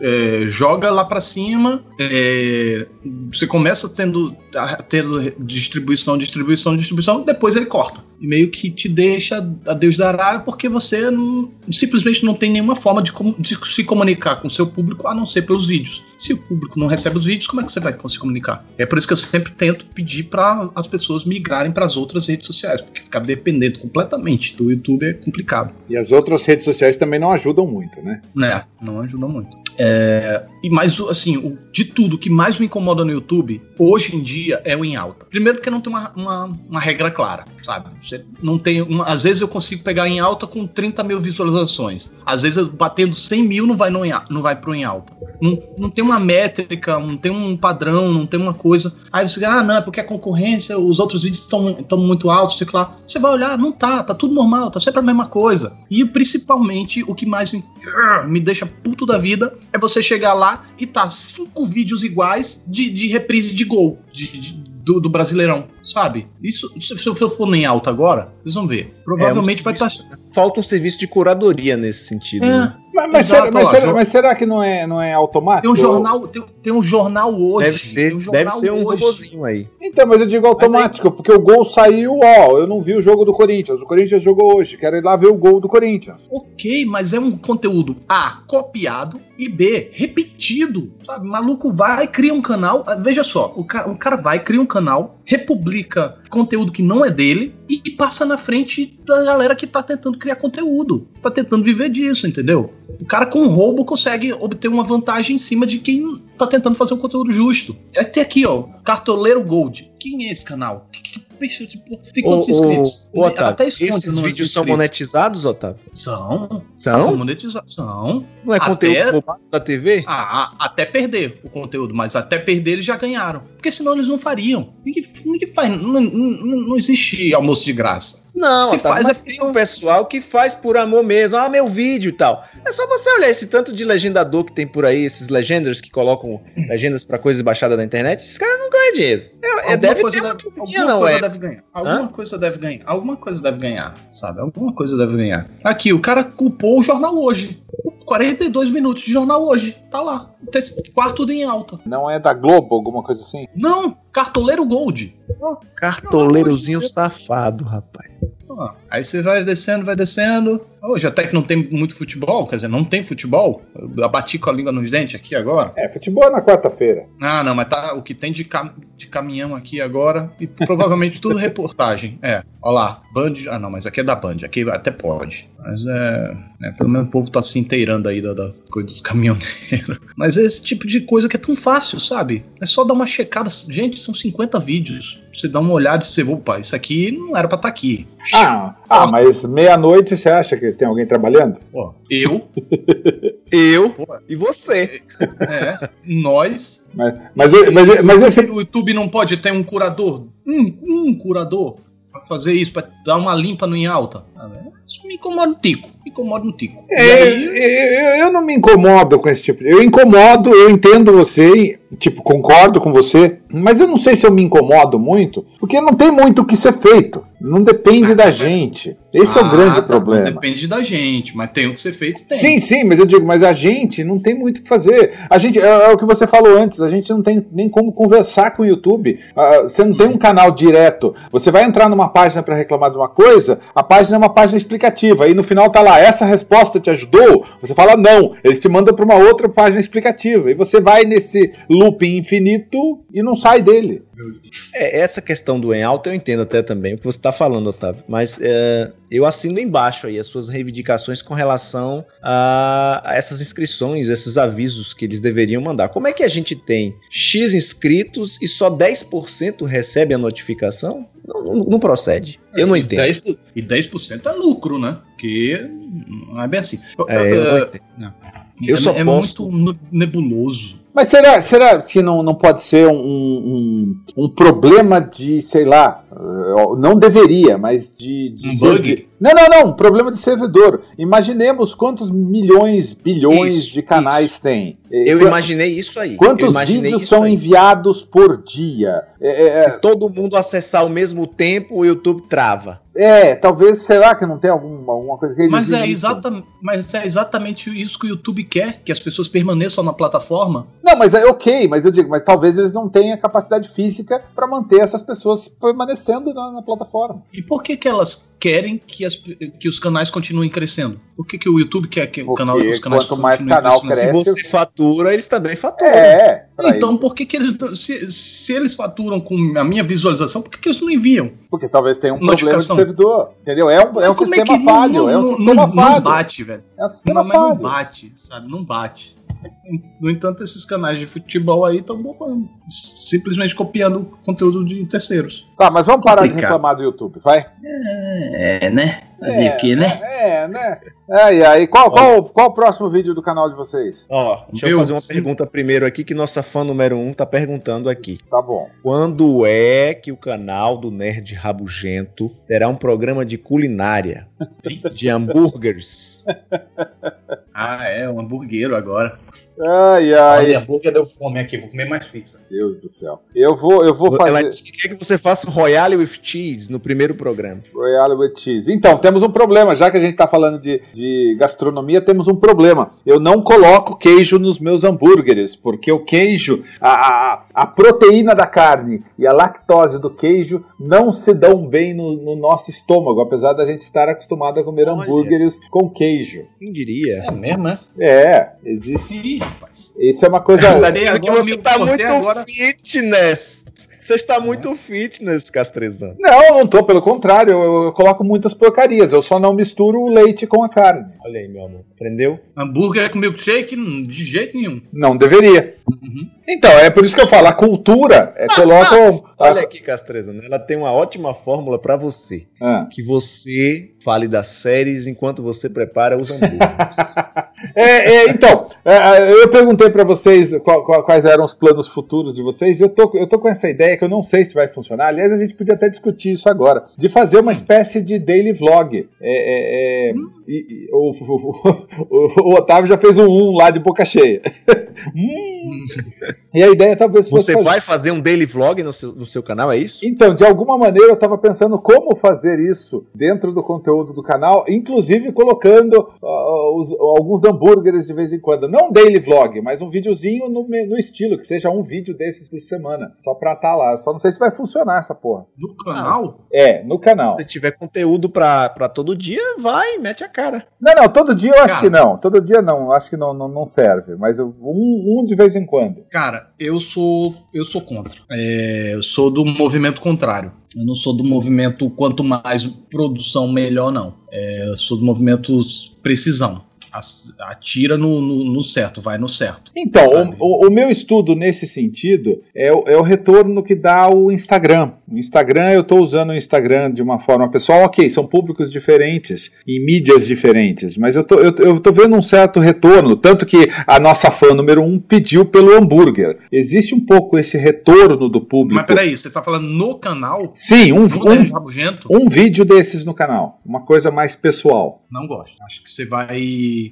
É, joga lá pra cima, é, você começa tendo, a- tendo distribuição, distribuição, distribuição, depois ele corta. E meio que te deixa a Deus dará, porque você não- simplesmente não tem nenhuma forma de, de se comunicar com o seu público a não ser pelos vídeos. Se o público não recebe os vídeos, como é que você vai se comunicar? É por isso que eu sempre tento pedir para as pessoas migrarem para as outras redes sociais, porque ficar dependendo completamente do YouTube é complicado E as outras redes sociais também não ajudam muito, né? né? Não ajuda muito. É, e mais, assim, o- de tudo, o que mais me incomoda no YouTube, hoje em dia, é o em alta. Primeiro porque não tem uma, uma, uma regra clara, sabe? Você não tem uma, às vezes eu consigo pegar em alta com 30 mil visualizações. Às vezes, batendo 100 mil, não vai, no, não vai pro em alta. Não, não tem uma métrica, não tem um padrão, não tem uma coisa. Aí você, ah, não, é porque a concorrência, os outros vídeos estão muito altos, sei lá. Você vai olhar, não tá, tá tudo normal, tá sempre a mesma coisa. E principalmente, o que mais me, me deixa puto da vida é você chegar lá e tá cinco vídeos iguais de, de reprise de gol de- de- do, do Brasileirão, sabe? Isso, se, se eu for em alta agora, vocês vão ver. Provavelmente vai estar. Falta um serviço de curadoria nesse sentido. É, né? Mas, mas Exato, será, mas ó, será- mas será que não é, não é automático? Tem um jornal, tem, tem um jornal hoje. Deve ser, um deve jornal ser um hoje. robozinho aí. Então, mas eu digo automático, porque o gol saiu, ó, eu não vi o jogo do Corinthians. O Corinthians jogou hoje, quero ir lá ver o gol do Corinthians. Ok, mas é um conteúdo A, copiado, e B, repetido. Sabe? Maluco vai, cria um canal. ah, Veja só, o cara, o cara vai, cria um canal, republica conteúdo que não é dele e, e passa na frente da galera que tá tentando criar conteúdo. Tá tentando viver disso, entendeu? O cara com roubo consegue obter uma vantagem em cima de quem tá tentando fazer um conteúdo justo. É tem aqui, ó, Cartoleiro Gold. Quem é esse canal? Que, que, tipo, tem quantos Ô, inscritos? ô, Otávio, Até esconde esses vídeos são inscritos. monetizados, Otávio? São. São? São monetizados. São. Não é Até- conteúdo da TV? Ah, até perder o conteúdo, mas até perder eles já ganharam. Porque senão eles não fariam. Ninguém, ninguém faz. Não, não- não existe almoço de graça. Não, Se Otávio, faz mas é tem um pessoal que faz por amor mesmo. Ah, meu vídeo e tal. É só você olhar esse tanto de legendador que tem por aí, esses legenders que colocam legendas pra coisas baixadas da internet. Esses caras não ganham dinheiro. É, é, Alguma deve coisa, deve, alguma não coisa é? deve ganhar. Alguma coisa deve ganhar. Alguma coisa deve ganhar, sabe? Alguma coisa deve ganhar. Aqui, o cara culpou o jornal hoje. 42 minutos de jornal hoje. Tá lá. Quarto tudo em alta. Não é da Globo, alguma coisa assim? Não, cartoleiro Gold. Cartoleirozinho safado, rapaz. Ó, aí você vai descendo, vai descendo. Hoje até que não tem muito futebol, quer dizer, não tem futebol. Eu bati com a língua nos dentes aqui agora. É, futebol é na quarta-feira. Ah, não, mas tá o que tem de, cam- de caminhão aqui agora. E provavelmente tudo reportagem. É, ó lá, Band. Ah, não, mas aqui é da Band, aqui até pode. Mas é. é, pelo menos o povo tá se inteirando aí da, da coisa dos caminhoneiros. Mas é esse tipo de coisa que é tão fácil, sabe? É só dar uma checada. Gente, são 50 vídeos. Você dá uma olhada e você, opa, isso aqui não era pra estar aqui. Ah, ah mas meia-noite você acha que tem alguém trabalhando? Eu, Eu e você. é, nós. Mas, mas, mas, mas esse. O YouTube não pode ter um curador? Um, um curador? Pra fazer isso, pra dar uma limpa no em alta? Ah, né? Isso me incomoda no tico. Me incomoda no tico. E É, aí, eu, eu não me incomodo com esse tipo. de- Eu incomodo, eu entendo você, tipo, concordo com você, mas eu não sei se eu me incomodo muito, porque não tem muito o que ser feito. Não depende da gente. Esse é o Ah, grande tá, problema. Não depende da gente, mas tem o que ser feito, tem. Sim, sim, mas eu digo, mas a gente não tem muito o que fazer. A gente, é, é o que você falou antes, a gente não tem nem como conversar com o YouTube. Ah, você não tem um canal direto. Você vai entrar numa página para reclamar de uma coisa, a página é uma página explicativa. Aí no final tá lá, essa resposta te ajudou? Você fala não. Eles te mandam para uma outra página explicativa. E você vai nesse looping infinito e não sai dele. É, essa questão do em alta eu entendo até também o que você está falando, Otávio. Mas é, eu assino embaixo aí as suas reivindicações com relação a, a essas inscrições, esses avisos que eles deveriam mandar. Como é que a gente tem X inscritos e só 10% recebe a notificação? Não, não- não procede. Eu não E entendo. 10%, e 10% é lucro, né? Porque não é bem assim. É, eu entendo. Eu é, só é posso- muito ne- nebuloso. Mas será, será que não, não pode ser um, um, um problema de, sei lá, eh, não deveria, mas de. de Um bug? Não, não, não, problema de servidor. Imaginemos quantos milhões, bilhões Isso, de canais tem. Eh, Eu imaginei isso aí. Quantos vídeos isso são aí. enviados por dia? É, é, Se todo mundo acessar ao mesmo tempo, o YouTube trava. é, talvez, será que não tem alguma, alguma coisa que eles Mas é, exata, mas é exatamente isso que o YouTube quer, que as pessoas permaneçam na plataforma. Não, mas é ok, mas eu digo, mas talvez eles não tenham a capacidade física para manter essas pessoas permanecendo na, na plataforma. E por que, que elas querem que, as- que os canais continuem crescendo? Por que, que o YouTube quer que o Porque canal, os canais quanto mais continuem canal crescendo? Se Cresce. você fatura, eles também faturam. É, Então, isso. por que, que eles. Se, se eles faturam com a minha visualização, por que, que eles não enviam? Porque talvez tenha um problema de servidor. Entendeu? É um, é um Como sistema que falho. não, é um não, sistema não, falho. não bate, velho. É um sistema Mas, não falho. bate, sabe? Não bate. No entanto, esses canais de futebol aí estão simplesmente copiando conteúdo de terceiros. Tá, mas vamos parar de Complicado. reclamar do YouTube, vai? É, né? Fazer o quê, né? É, né? É, e aí, qual, qual, qual o próximo vídeo do canal de vocês? Ó, deixa eu Meu, fazer uma sim. pergunta primeiro aqui, que nossa fã número um tá perguntando aqui. Tá bom. Quando é que o canal do Nerd Rabugento terá um programa de culinária? De hambúrgueres? Ah, é, um hambúrguero agora. Ai, ai. Olha, hambúrguer deu fome aqui, vou comer mais pizza. Deus do céu. Eu vou, eu vou Ela fazer disse que quer que você faça um Royale with Cheese no primeiro programa. Royale with Cheese. Então, temos um problema. Já que a gente tá falando de, de gastronomia, temos um problema. Eu não coloco queijo nos meus hambúrgueres, porque o queijo, a, a, a proteína da carne e a lactose do queijo não se dão bem no, no nosso estômago, apesar da gente estar acostumado a comer Olha. hambúrgueres com queijo. Quem diria? É mesmo, né? É, existe. Rapaz. Isso é uma coisa. Dizendo dizendo que você você tá tá muito muito agora- fitness. Você está muito fitness, Castrezano. Não, eu não tô, pelo contrário, eu, eu coloco muitas porcarias, eu só não misturo o leite com a carne. Olha aí, meu amor. Aprendeu? Hambúrguer com milkshake? De jeito nenhum. Não deveria. Uhum. Então, é por isso que eu falo, a cultura é colocam. Olha aqui, Castrezano. Ela tem uma ótima fórmula pra você. Ah. Que você fale das séries enquanto você prepara os hambúrgueres. É, é, então, é, eu perguntei pra vocês qual- qual- quais eram os planos futuros de vocês, e eu tô, eu tô com essa ideia que eu não sei se vai funcionar. Aliás, a gente podia até discutir isso agora, de fazer uma espécie de daily vlog. É, é, é, e- e- o, o- o- o Otávio já fez um um lá de boca cheia. Hum. e a ideia talvez fosse. Você fazer- vai fazer um daily vlog no seu, no seu canal, é isso? Então, de alguma maneira eu estava pensando como fazer isso dentro do conteúdo do canal, inclusive colocando ah, os- alguns hambúrgueres de vez em quando. Não um daily vlog, mas um videozinho no, no estilo, que seja um vídeo desses por semana. Só pra estar lá. Só não sei se vai funcionar essa porra. No canal? É, no canal. Se tiver conteúdo pra, pra todo dia, vai, mete a cara. Não, não, todo dia eu acho Cara. que não. Todo dia não, acho que não, não, não serve. Mas eu- um, um de vez em quando. Cara, eu sou eu sou contra. É, eu sou do movimento contrário. Eu não sou do movimento quanto mais produção melhor não. É, eu sou do movimento precisão. Atira no, no- no certo, vai no certo. Então, o, o- meu estudo nesse sentido é, o- é o retorno que dá o Instagram. O Instagram, eu estou usando o Instagram de uma forma pessoal, ok, são públicos diferentes e mídias diferentes, mas eu tô, eu, eu tô vendo um certo retorno, tanto que a nossa fã número um pediu pelo hambúrguer. Existe um pouco esse retorno do público. Mas peraí, você tá falando no canal? Sim, um, um, Rabugento? um vídeo desses no canal. Uma coisa mais pessoal. Não gosto. Acho que você vai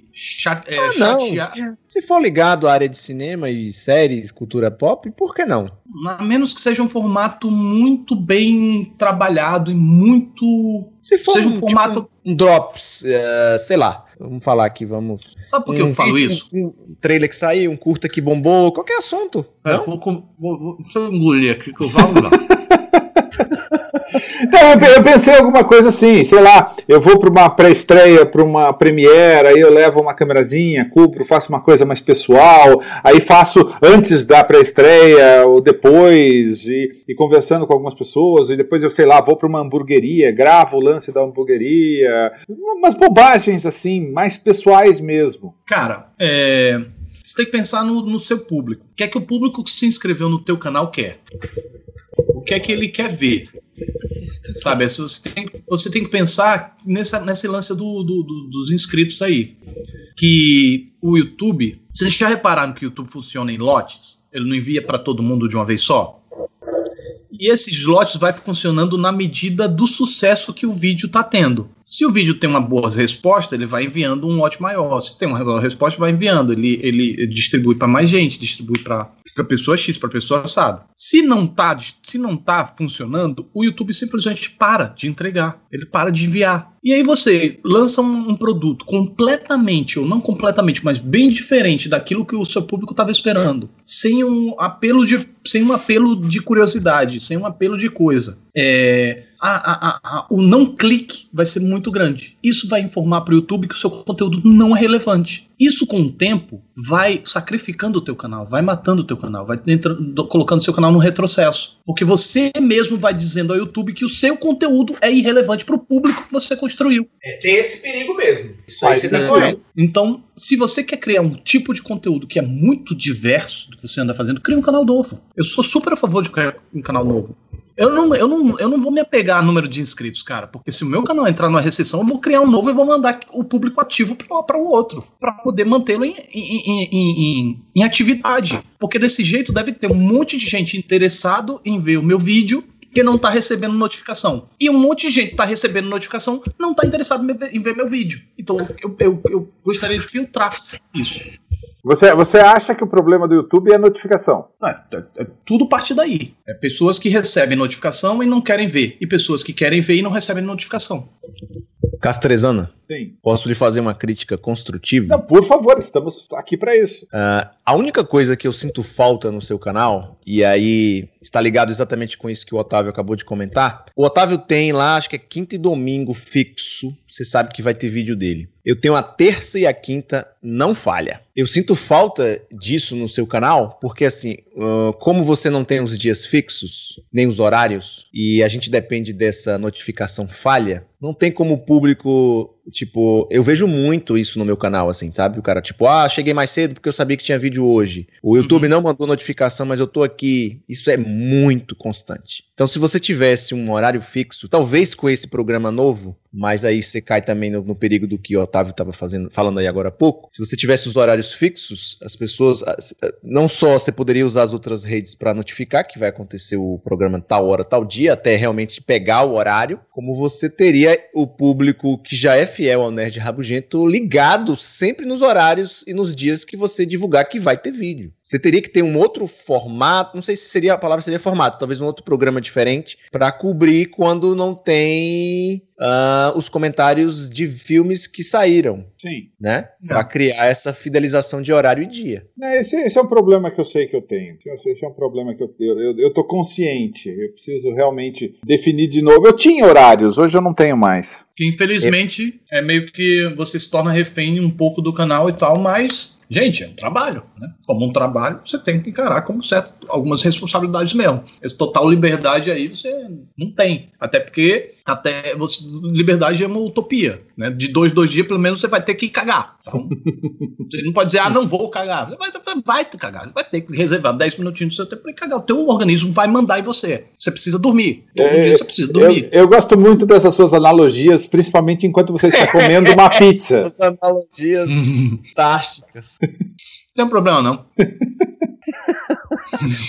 é, Ah, chatear. Se for ligado à área de cinema e séries, cultura pop, por que não? A menos que seja um formato muito bem trabalhado e muito. Se for Seja um tipo, formato- um drops, eh, sei lá, vamos falar aqui, vamos. Sabe por que um eu falo vídeo, isso? Um, um trailer que saiu, um curta que bombou, qualquer assunto. É, não? vou, vou, vou, deixa eu engolir aqui que eu vou lá. Não, eu pe- eu pensei em alguma coisa assim, sei lá, eu vou para uma pré-estreia, para uma premiere, aí eu levo uma câmerazinha, cubro, faço uma coisa mais pessoal, aí faço antes da pré-estreia ou depois, e, e conversando com algumas pessoas, e depois eu, sei lá, vou para uma hamburgueria, gravo o lance da hamburgueria, umas bobagens assim, mais pessoais mesmo. Cara, é, você tem que pensar no, no seu público. O que é que o público que se inscreveu no teu canal quer? O que é que ele quer ver? Sabe, é, você, tem, você tem que pensar nessa, nesse lance do, do- do- dos inscritos aí. Que o YouTube. Vocês já repararam que o YouTube funciona em lotes? Ele não envia para todo mundo de uma vez só? E esses lotes vai funcionando na medida do sucesso que o vídeo está tendo. Se o vídeo tem uma boa resposta, ele vai enviando um lote maior. Se tem uma boa resposta, vai enviando. Ele, ele distribui para mais gente, distribui para pessoa X, para pessoa assado. Se não tá, se não tá funcionando, o YouTube simplesmente para de entregar. Ele para de enviar. E aí você lança um, um produto completamente, ou não completamente, mas bem diferente daquilo que o seu público estava esperando. Sem um apelo de. Sem um apelo de curiosidade, sem um apelo de coisa. É, a- a- a- o não clique vai ser muito grande. Isso vai informar para o YouTube que o seu conteúdo não é relevante. Isso com o tempo vai sacrificando o teu canal, vai matando o teu canal, vai entrando- colocando o seu canal no retrocesso. Porque você mesmo vai dizendo ao YouTube que o seu conteúdo é irrelevante para o público que você construiu. É, tem esse perigo mesmo. Isso aí você tá falando. Então, se você quer criar um tipo de conteúdo que é muito diverso do que você anda fazendo, cria um canal novo. Eu sou super a favor de criar um canal novo. Eu não, eu, não, eu não vou me apegar a número de inscritos, cara, porque se o meu canal entrar numa recessão, eu vou criar um novo e vou mandar o público ativo para o outro, para poder mantê-lo em, em, em, em- em atividade. Porque desse jeito deve ter um monte de gente interessado em ver o meu vídeo que não tá recebendo notificação. E um monte de gente tá recebendo notificação não tá interessado em ver, em ver meu vídeo. Então eu, eu, eu gostaria de filtrar isso. Você, você acha que o problema do YouTube é a notificação? É, é- é tudo parte daí. É pessoas que recebem notificação e não querem ver. E pessoas que querem ver e não recebem notificação. Castrezana, Sim. posso lhe fazer uma crítica construtiva? Não, por favor, estamos aqui para isso. Ah, a única coisa que eu sinto falta no seu canal, e aí está ligado exatamente com isso que o Otávio acabou de comentar. O Otávio tem lá, acho que é quinta e domingo fixo. Você sabe que vai ter vídeo dele. Eu tenho a terça e a quinta, não falha. Eu sinto falta disso no seu canal, porque assim, ah, como você não tem os dias fixos, nem os horários, e a gente depende dessa notificação falha, não tem como o público, tipo, eu vejo muito isso no meu canal, assim, sabe? O cara, tipo, ah, cheguei mais cedo porque eu sabia que tinha vídeo hoje. O YouTube não mandou notificação, mas eu tô aqui. Isso é muito constante. Então, se você tivesse um horário fixo, talvez com esse programa novo, mas aí você cai também no, no perigo do que o Otávio estava fazendo, falando aí agora há pouco. Se você tivesse os horários fixos, as pessoas, as- não só você poderia usar as outras redes para notificar que vai acontecer o programa tal hora, tal dia, até realmente pegar o horário, como você teria o público que já é fiel ao Nerd Rabugento ligado sempre nos horários e nos dias que você divulgar que vai ter vídeo. Você teria que ter um outro formato, não sei se seria a palavra seria formato, talvez um outro programa diferente para cobrir quando não tem ah, os comentários de filmes que saíram, Sim. né? Pra criar essa fidelização de horário e dia. É, Esse, esse é um problema que eu sei que eu tenho. Esse esse é um problema que eu eu, eu, eu tô consciente. Eu preciso realmente definir de novo. Eu tinha horários, hoje eu não tenho mais. Infelizmente é meio que você se torna refém um pouco do canal e tal, mas, gente, é um trabalho, né? Como um trabalho, você tem que encarar como certo algumas responsabilidades mesmo. Essa total liberdade aí você não tem. Até porque até você, liberdade é uma utopia, né? De dois, dois dias, pelo menos, você vai ter que cagar. Então, você não pode dizer, ah, não vou cagar. Vai, vai, vai ter que cagar. Vai ter que reservar 10 minutinhos do seu tempo para cagar. O teu organismo vai mandar em você. Você precisa dormir. Todo É, dia você precisa dormir. Eu, eu gosto muito dessas suas analogias, principalmente enquanto você está comendo uma pizza. As analogias Não tem problema, não.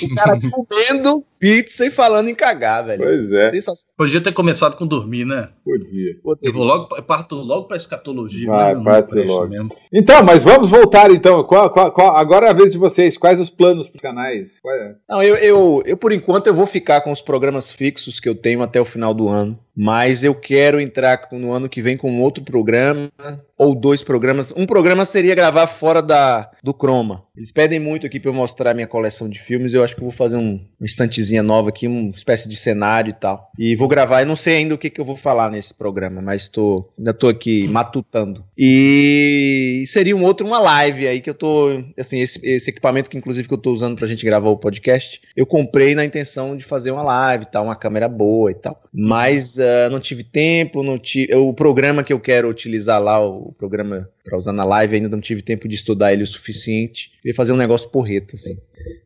O cara comendo pizza e falando em cagar, velho. Pois é. Podia ter começado com dormir, né? podia. Eu vou logo, eu parto logo pra escatologia. Vai, mas não parte logo. mesmo. Então, mas vamos voltar então. Qual- qual- qual- agora é a vez de vocês. Quais os planos para os canais? Qual é? Não, eu, eu, eu, por enquanto, eu vou ficar com os programas fixos que eu tenho até o final do ano. Mas eu quero entrar no ano que vem com outro programa, ou dois programas. Um programa seria gravar fora da, do Chroma. Eles pedem muito aqui pra eu mostrar minha coleção de filmes. Eu acho que eu vou fazer um, uma estantezinha nova aqui, uma espécie de cenário e tal. E vou gravar. Eu não sei ainda o que, que eu vou falar nesse programa, mas tô, ainda tô aqui matutando. E seria um outro, uma live aí que eu tô. Assim, esse, esse equipamento que inclusive que eu tô usando pra gente gravar o podcast, eu comprei na intenção de fazer uma live e tal, uma câmera boa e tal. Mas ah, não tive tempo, não tive. O programa que eu quero utilizar lá, o programa pra usar na live, ainda não tive tempo de estudar ele o suficiente. Queria fazer um negócio porreto, assim.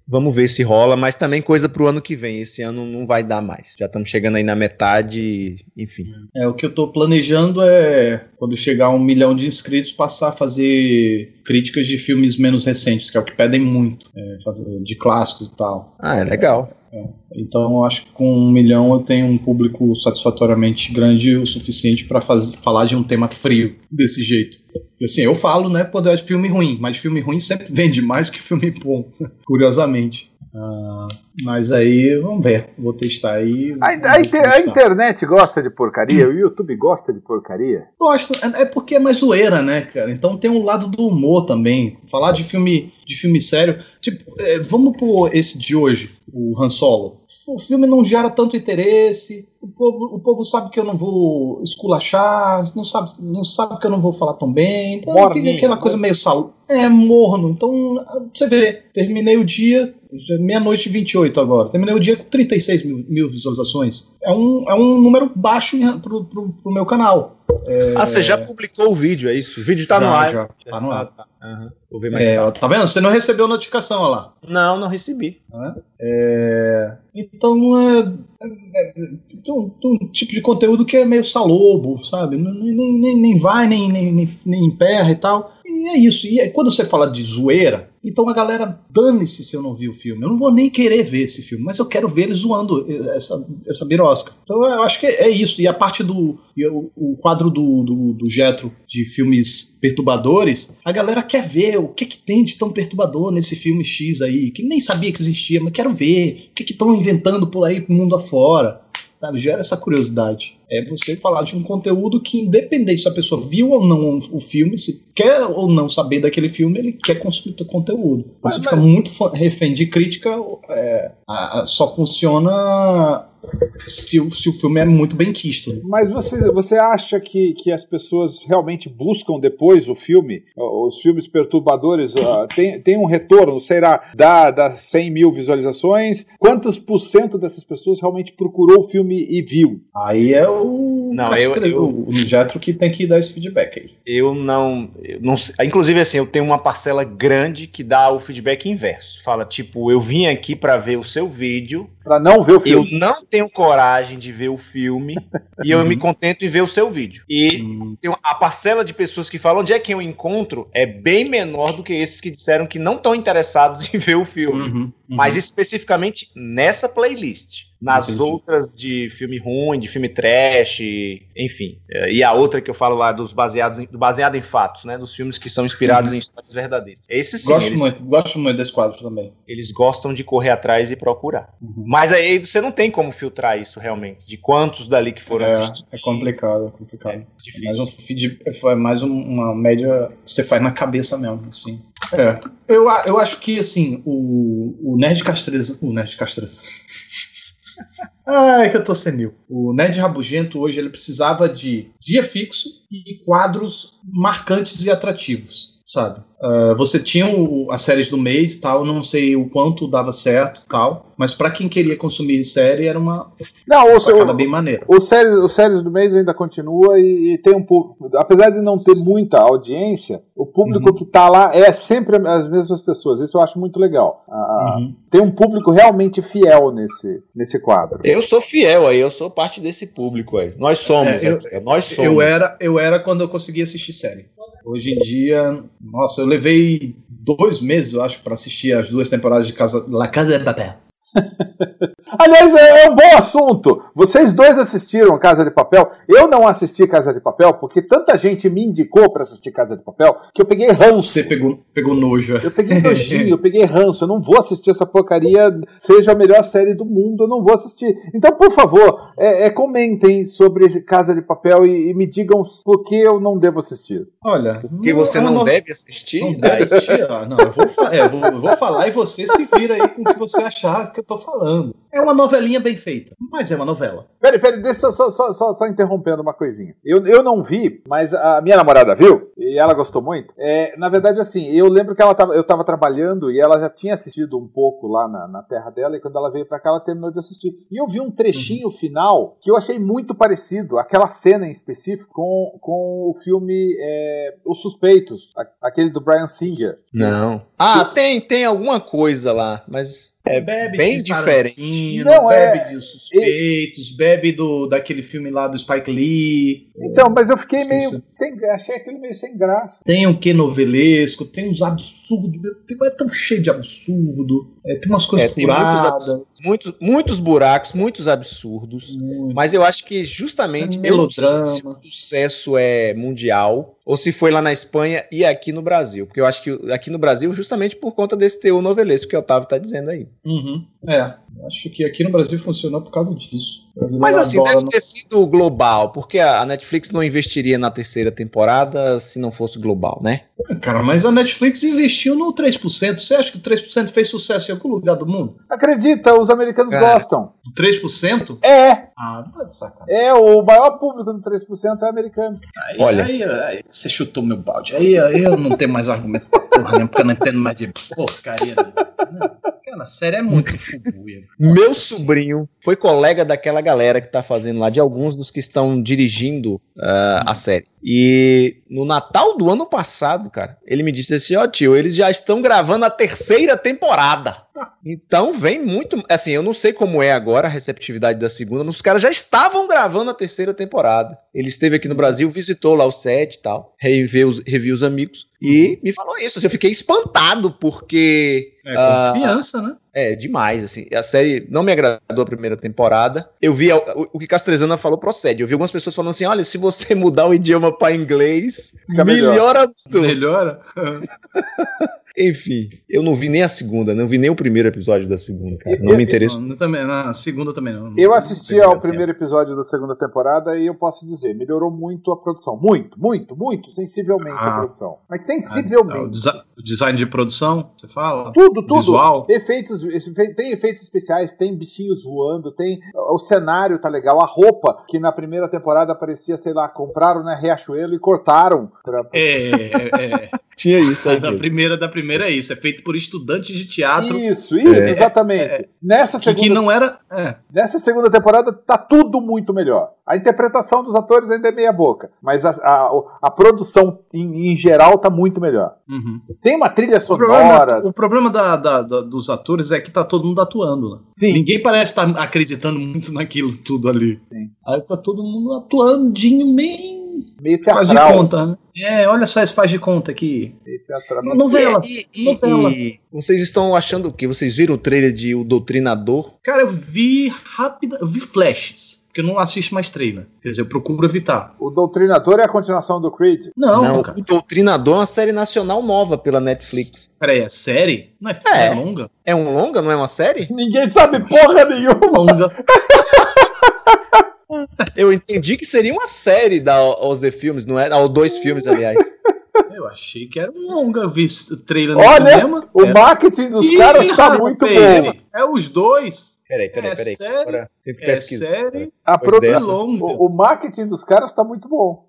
Vamos ver se rola, mas também coisa pro ano que vem. Esse ano não vai dar mais. Já estamos chegando aí na metade, enfim. É, o que eu tô planejando é, quando chegar a um milhão de inscritos, passar a fazer críticas de filmes menos recentes, que é o que pedem muito, é, de clássicos e tal. Ah, é legal. Então eu acho que com um milhão eu tenho um público satisfatoriamente grande o suficiente para falar de um tema frio desse jeito. Assim, eu falo, né, quando é de filme ruim, mas filme ruim sempre vende mais do que filme bom, curiosamente. Ah, mas aí, vamos ver, vou testar aí. A, a inter- a testar. internet gosta de porcaria? O YouTube gosta de porcaria? Gosto, é é porque é mais zoeira, né, cara? Então tem um lado do humor também. Falar de filme, de filme sério. Tipo, é, vamos por esse de hoje, o Han Solo. O filme não gera tanto interesse. O povo, o povo sabe que eu não vou esculachar, não sabe, não sabe que eu não vou falar tão bem. Então Morninho, fica aquela né? coisa meio sal. É, morno. Então, você vê, terminei o dia, meia-noite e 28 agora. Terminei o dia com 36 mil, mil visualizações. É um, é um número baixo pro, pro, pro meu canal. Ah, você já publicou o vídeo, é isso? O vídeo tá Já, no ar. já, tá no ar. Ah, tá. Aham. Vou ver mais É, tarde. tá vendo? Você não recebeu notificação, olha lá. Não, não recebi. É, então é, é, tem um, um tipo de conteúdo que é meio salobo, sabe? Nem, nem, nem vai, nem, nem, nem emperra e tal. E é isso. E é- quando você fala de zoeira, então a galera dane-se se eu não vi o filme. Eu não vou nem querer ver esse filme, mas eu quero ver eles zoando essa, essa birosca. Então eu acho que é isso. E a parte do. o, quadro do, do, do Getro de filmes perturbadores, a galera quer ver o que, que tem de tão perturbador nesse filme X aí, que nem sabia que existia, mas quero ver. O que estão inventando por aí mundo afora. Sabe, gera essa curiosidade. É você falar de um conteúdo que, independente se a pessoa viu ou não o filme, se quer ou não saber daquele filme, ele quer consumir o conteúdo. Mas- Você fica muito refém de crítica, é, a- a- só funciona se o, se o filme é muito bem quisto. Mas você, você acha que, que as pessoas realmente buscam depois o filme? Os filmes perturbadores ah, tem, tem um retorno, será, dá, dá 100 mil visualizações? Quantos por cento dessas pessoas realmente procurou o filme e viu? Aí é o, Não, eu- eu- o, Jetro que tem que dar esse feedback aí. Eu não, eu não sei. Inclusive, assim, eu tenho uma parcela grande que dá o feedback inverso. Fala, tipo, eu vim aqui pra ver o seu vídeo, Pra não ver o eu filme? não tenho coragem de ver o filme e eu me contento em ver o seu vídeo. E Hum, tem a parcela de pessoas que falam onde é que eu encontro é bem menor do que esses que disseram que não estão interessados em ver o filme. uhum, uhum. Mas especificamente nessa playlist. Nas Entendi. outras de filme ruim, de filme trash, enfim. É, E a outra que eu falo lá dos baseados em, do baseado em fatos, né? Dos filmes que são inspirados em histórias verdadeiras. Esse sim, gosto eles, muito, gosto muito desse quadro também. eles gostam de correr atrás e procurar. Mas aí você não tem como filtrar isso realmente, de quantos dali que foram É, assistidos. é complicado, é complicado. É difícil. mais um feed, é mais um- uma média que você faz na cabeça mesmo, assim. É. Eu, eu acho que, assim, o, o Nerd Castreza. O Nerd Castreza. Ai, que eu tô senil. O Nerd Rabugento hoje ele precisava de dia fixo e quadros marcantes e atrativos, sabe? Ah, você tinha o- as séries do mês tal, não sei o quanto dava certo tal, mas pra quem queria consumir série era uma Não, o, sacada o, bem maneira. o, séries, o séries do mês ainda continua e, e tem um público. Apesar de não ter muita audiência, o público Uhum. que tá lá é sempre as mesmas pessoas. Isso eu acho muito legal. Ah, Uhum. Tem um público realmente fiel nesse, nesse quadro. Eu sou fiel aí, eu sou parte desse público aí. Nós somos, É, eu- é, nós somos. Eu era, eu era quando eu conseguia assistir série. Hoje em dia, nossa, eu levei dois meses, eu acho, pra assistir as duas temporadas de Casa, La Casa de Papel. Aliás, é, é um bom assunto. Vocês dois assistiram Casa de Papel. Eu não assisti Casa de Papel porque tanta gente me indicou pra assistir Casa de Papel que eu peguei ranço. Você pegou, pegou nojo. é. Eu peguei nojinho, eu peguei ranço. Eu não vou assistir essa porcaria, seja a melhor série do mundo, eu não vou assistir. Então, por favor, é, é, comentem sobre Casa de Papel e, e me digam por que eu não devo assistir. Olha, Que você não no- deve assistir. Não deve assistir? Ah, não, eu vou, é, eu vou, eu vou falar e você se vira aí com o que você achar que eu tô falando. É uma novelinha bem feita, mas é uma novela. Peraí, peraí, deixa eu só, só, só, só interrompendo uma coisinha. Eu, eu não vi, mas a minha namorada viu, e ela gostou muito. É, na verdade, assim, eu lembro que ela tava, eu tava trabalhando e ela já tinha assistido um pouco lá na, na terra dela, e quando ela veio pra cá, ela terminou de assistir. E eu vi um trechinho final que eu achei muito parecido, aquela cena em específico, com, com o filme é, Os Suspeitos, aquele do Brian Singer. Não. Ah, tem, tem alguma coisa lá, mas é bebe bem de diferente. Não, bebe é- de suspeitos, bebe do, daquele filme lá do Spike Lee. Então, mas eu fiquei meio. Esqueci. Sem, achei aquele meio sem graça. Tem um que novelesco, tem uns absurdos, é tão cheio de absurdo, é, tem umas coisas É, tem muitos furadas. Muitos, muitos buracos, muitos absurdos. muito. Mas eu acho que justamente É eu não sei melodrama. se o sucesso é mundial ou se foi lá na Espanha e aqui no Brasil. Porque eu acho que aqui no Brasil, justamente por conta desse teor novelesco que o Otávio tá dizendo aí. Uhum, é, acho que aqui no Brasil funcionou por causa disso. Mas assim, adora deve ter sido global, porque a a Netflix não investiria na terceira temporada se não fosse global, né? Cara, mas a Netflix investiu no 3%. Você acha que o 3% fez sucesso em algum lugar do mundo? Acredita, os americanos Cara. gostam. Do 3%? É, Ah, não é de sacanagem. é, o maior público do 3% é americano. Aí, Olha. Aí, aí você chutou meu balde. Aí, aí eu não tenho mais argumento porra nenhuma, porque eu não entendo mais de porcaria. Não, Cara, a série é muito fubuia. Meu sobrinho foi colega daquela galera que tá fazendo lá, de alguns dos que estão dirigindo ah, a série. E no Natal do ano passado, cara, ele me disse assim: Ó, tio, eles já estão gravando a terceira temporada. Então vem muito. Assim, eu não sei como é agora a receptividade da segunda, mas os caras já estavam gravando a terceira temporada. Ele esteve aqui no Brasil, visitou lá o set e tal, reviu os, reviu os amigos e me falou isso. Assim, eu fiquei espantado, porque. É ah, confiança, né? é, demais, assim. A série não me agradou a primeira temporada. Eu vi, o, o que Castrezana falou procede. Eu vi algumas pessoas falando assim, olha, se você mudar o idioma para inglês, melhor. melhora tudo. Melhora? Enfim, eu não vi nem a segunda, não vi nem o primeiro episódio da segunda, cara. Eu- Não me eu- interessou. Não, não, também, não, a segunda também não. Eu assisti ao primeiro episódio da segunda temporada e eu posso dizer, melhorou muito a produção. Muito, muito, muito, sensivelmente a Ah. produção. Mas Ah, sensivelmente. o desi- o design de produção, você fala? Tudo, tudo. Visual? Efeitos, efe- tem efeitos especiais, tem bichinhos voando, tem. O cenário tá legal, a roupa, que na primeira temporada parecia, sei lá, compraram na Riachuelo e cortaram. pra- É, é, é. Tinha isso aí. da primeira da primeira é isso. É feito por estudantes de teatro. Isso, isso, É. exatamente. Nessa, Que, segunda, que não era. É. nessa segunda temporada tá tudo muito melhor. A interpretação dos atores ainda é meia boca, mas a, a, a produção em, em geral tá muito melhor. Uhum. Tem uma trilha O problema, sonora. o problema da- da- da- dos atores é que tá todo mundo atuando. Né? Sim, Ninguém parece estar acreditando muito naquilo tudo ali. Sim. Aí tá todo mundo atuandinho, meio meio faz de teatral. conta. né? É, olha só esse faz de conta aqui. meio teatral. Novela. E, e- Novela. e vocês estão achando o quê? Vocês viram o trailer de O Doutrinador? Cara, eu vi rápida. Eu vi flashes. Porque eu não assisto mais trailer. Quer dizer, eu procuro evitar. O Doutrinador é a continuação do Creed. Não, cara. O Doutrinador é uma série nacional nova pela Netflix. Peraí, é série? Não é, É. é longa? É um longa, não é uma série? Ninguém sabe porra nenhuma. Longa. Eu entendi que seria uma série da OZ Filmes, não é? Ou dois filmes, aliás. Eu achei que era um longa. Eu vi esse trailer no Olha, cinema. O É. marketing dos Ih, caras tá rapaz, muito bom. É os dois. Peraí, peraí, É peraí. série? Agora tem que É série. A E longa. o, o marketing dos caras tá muito bom.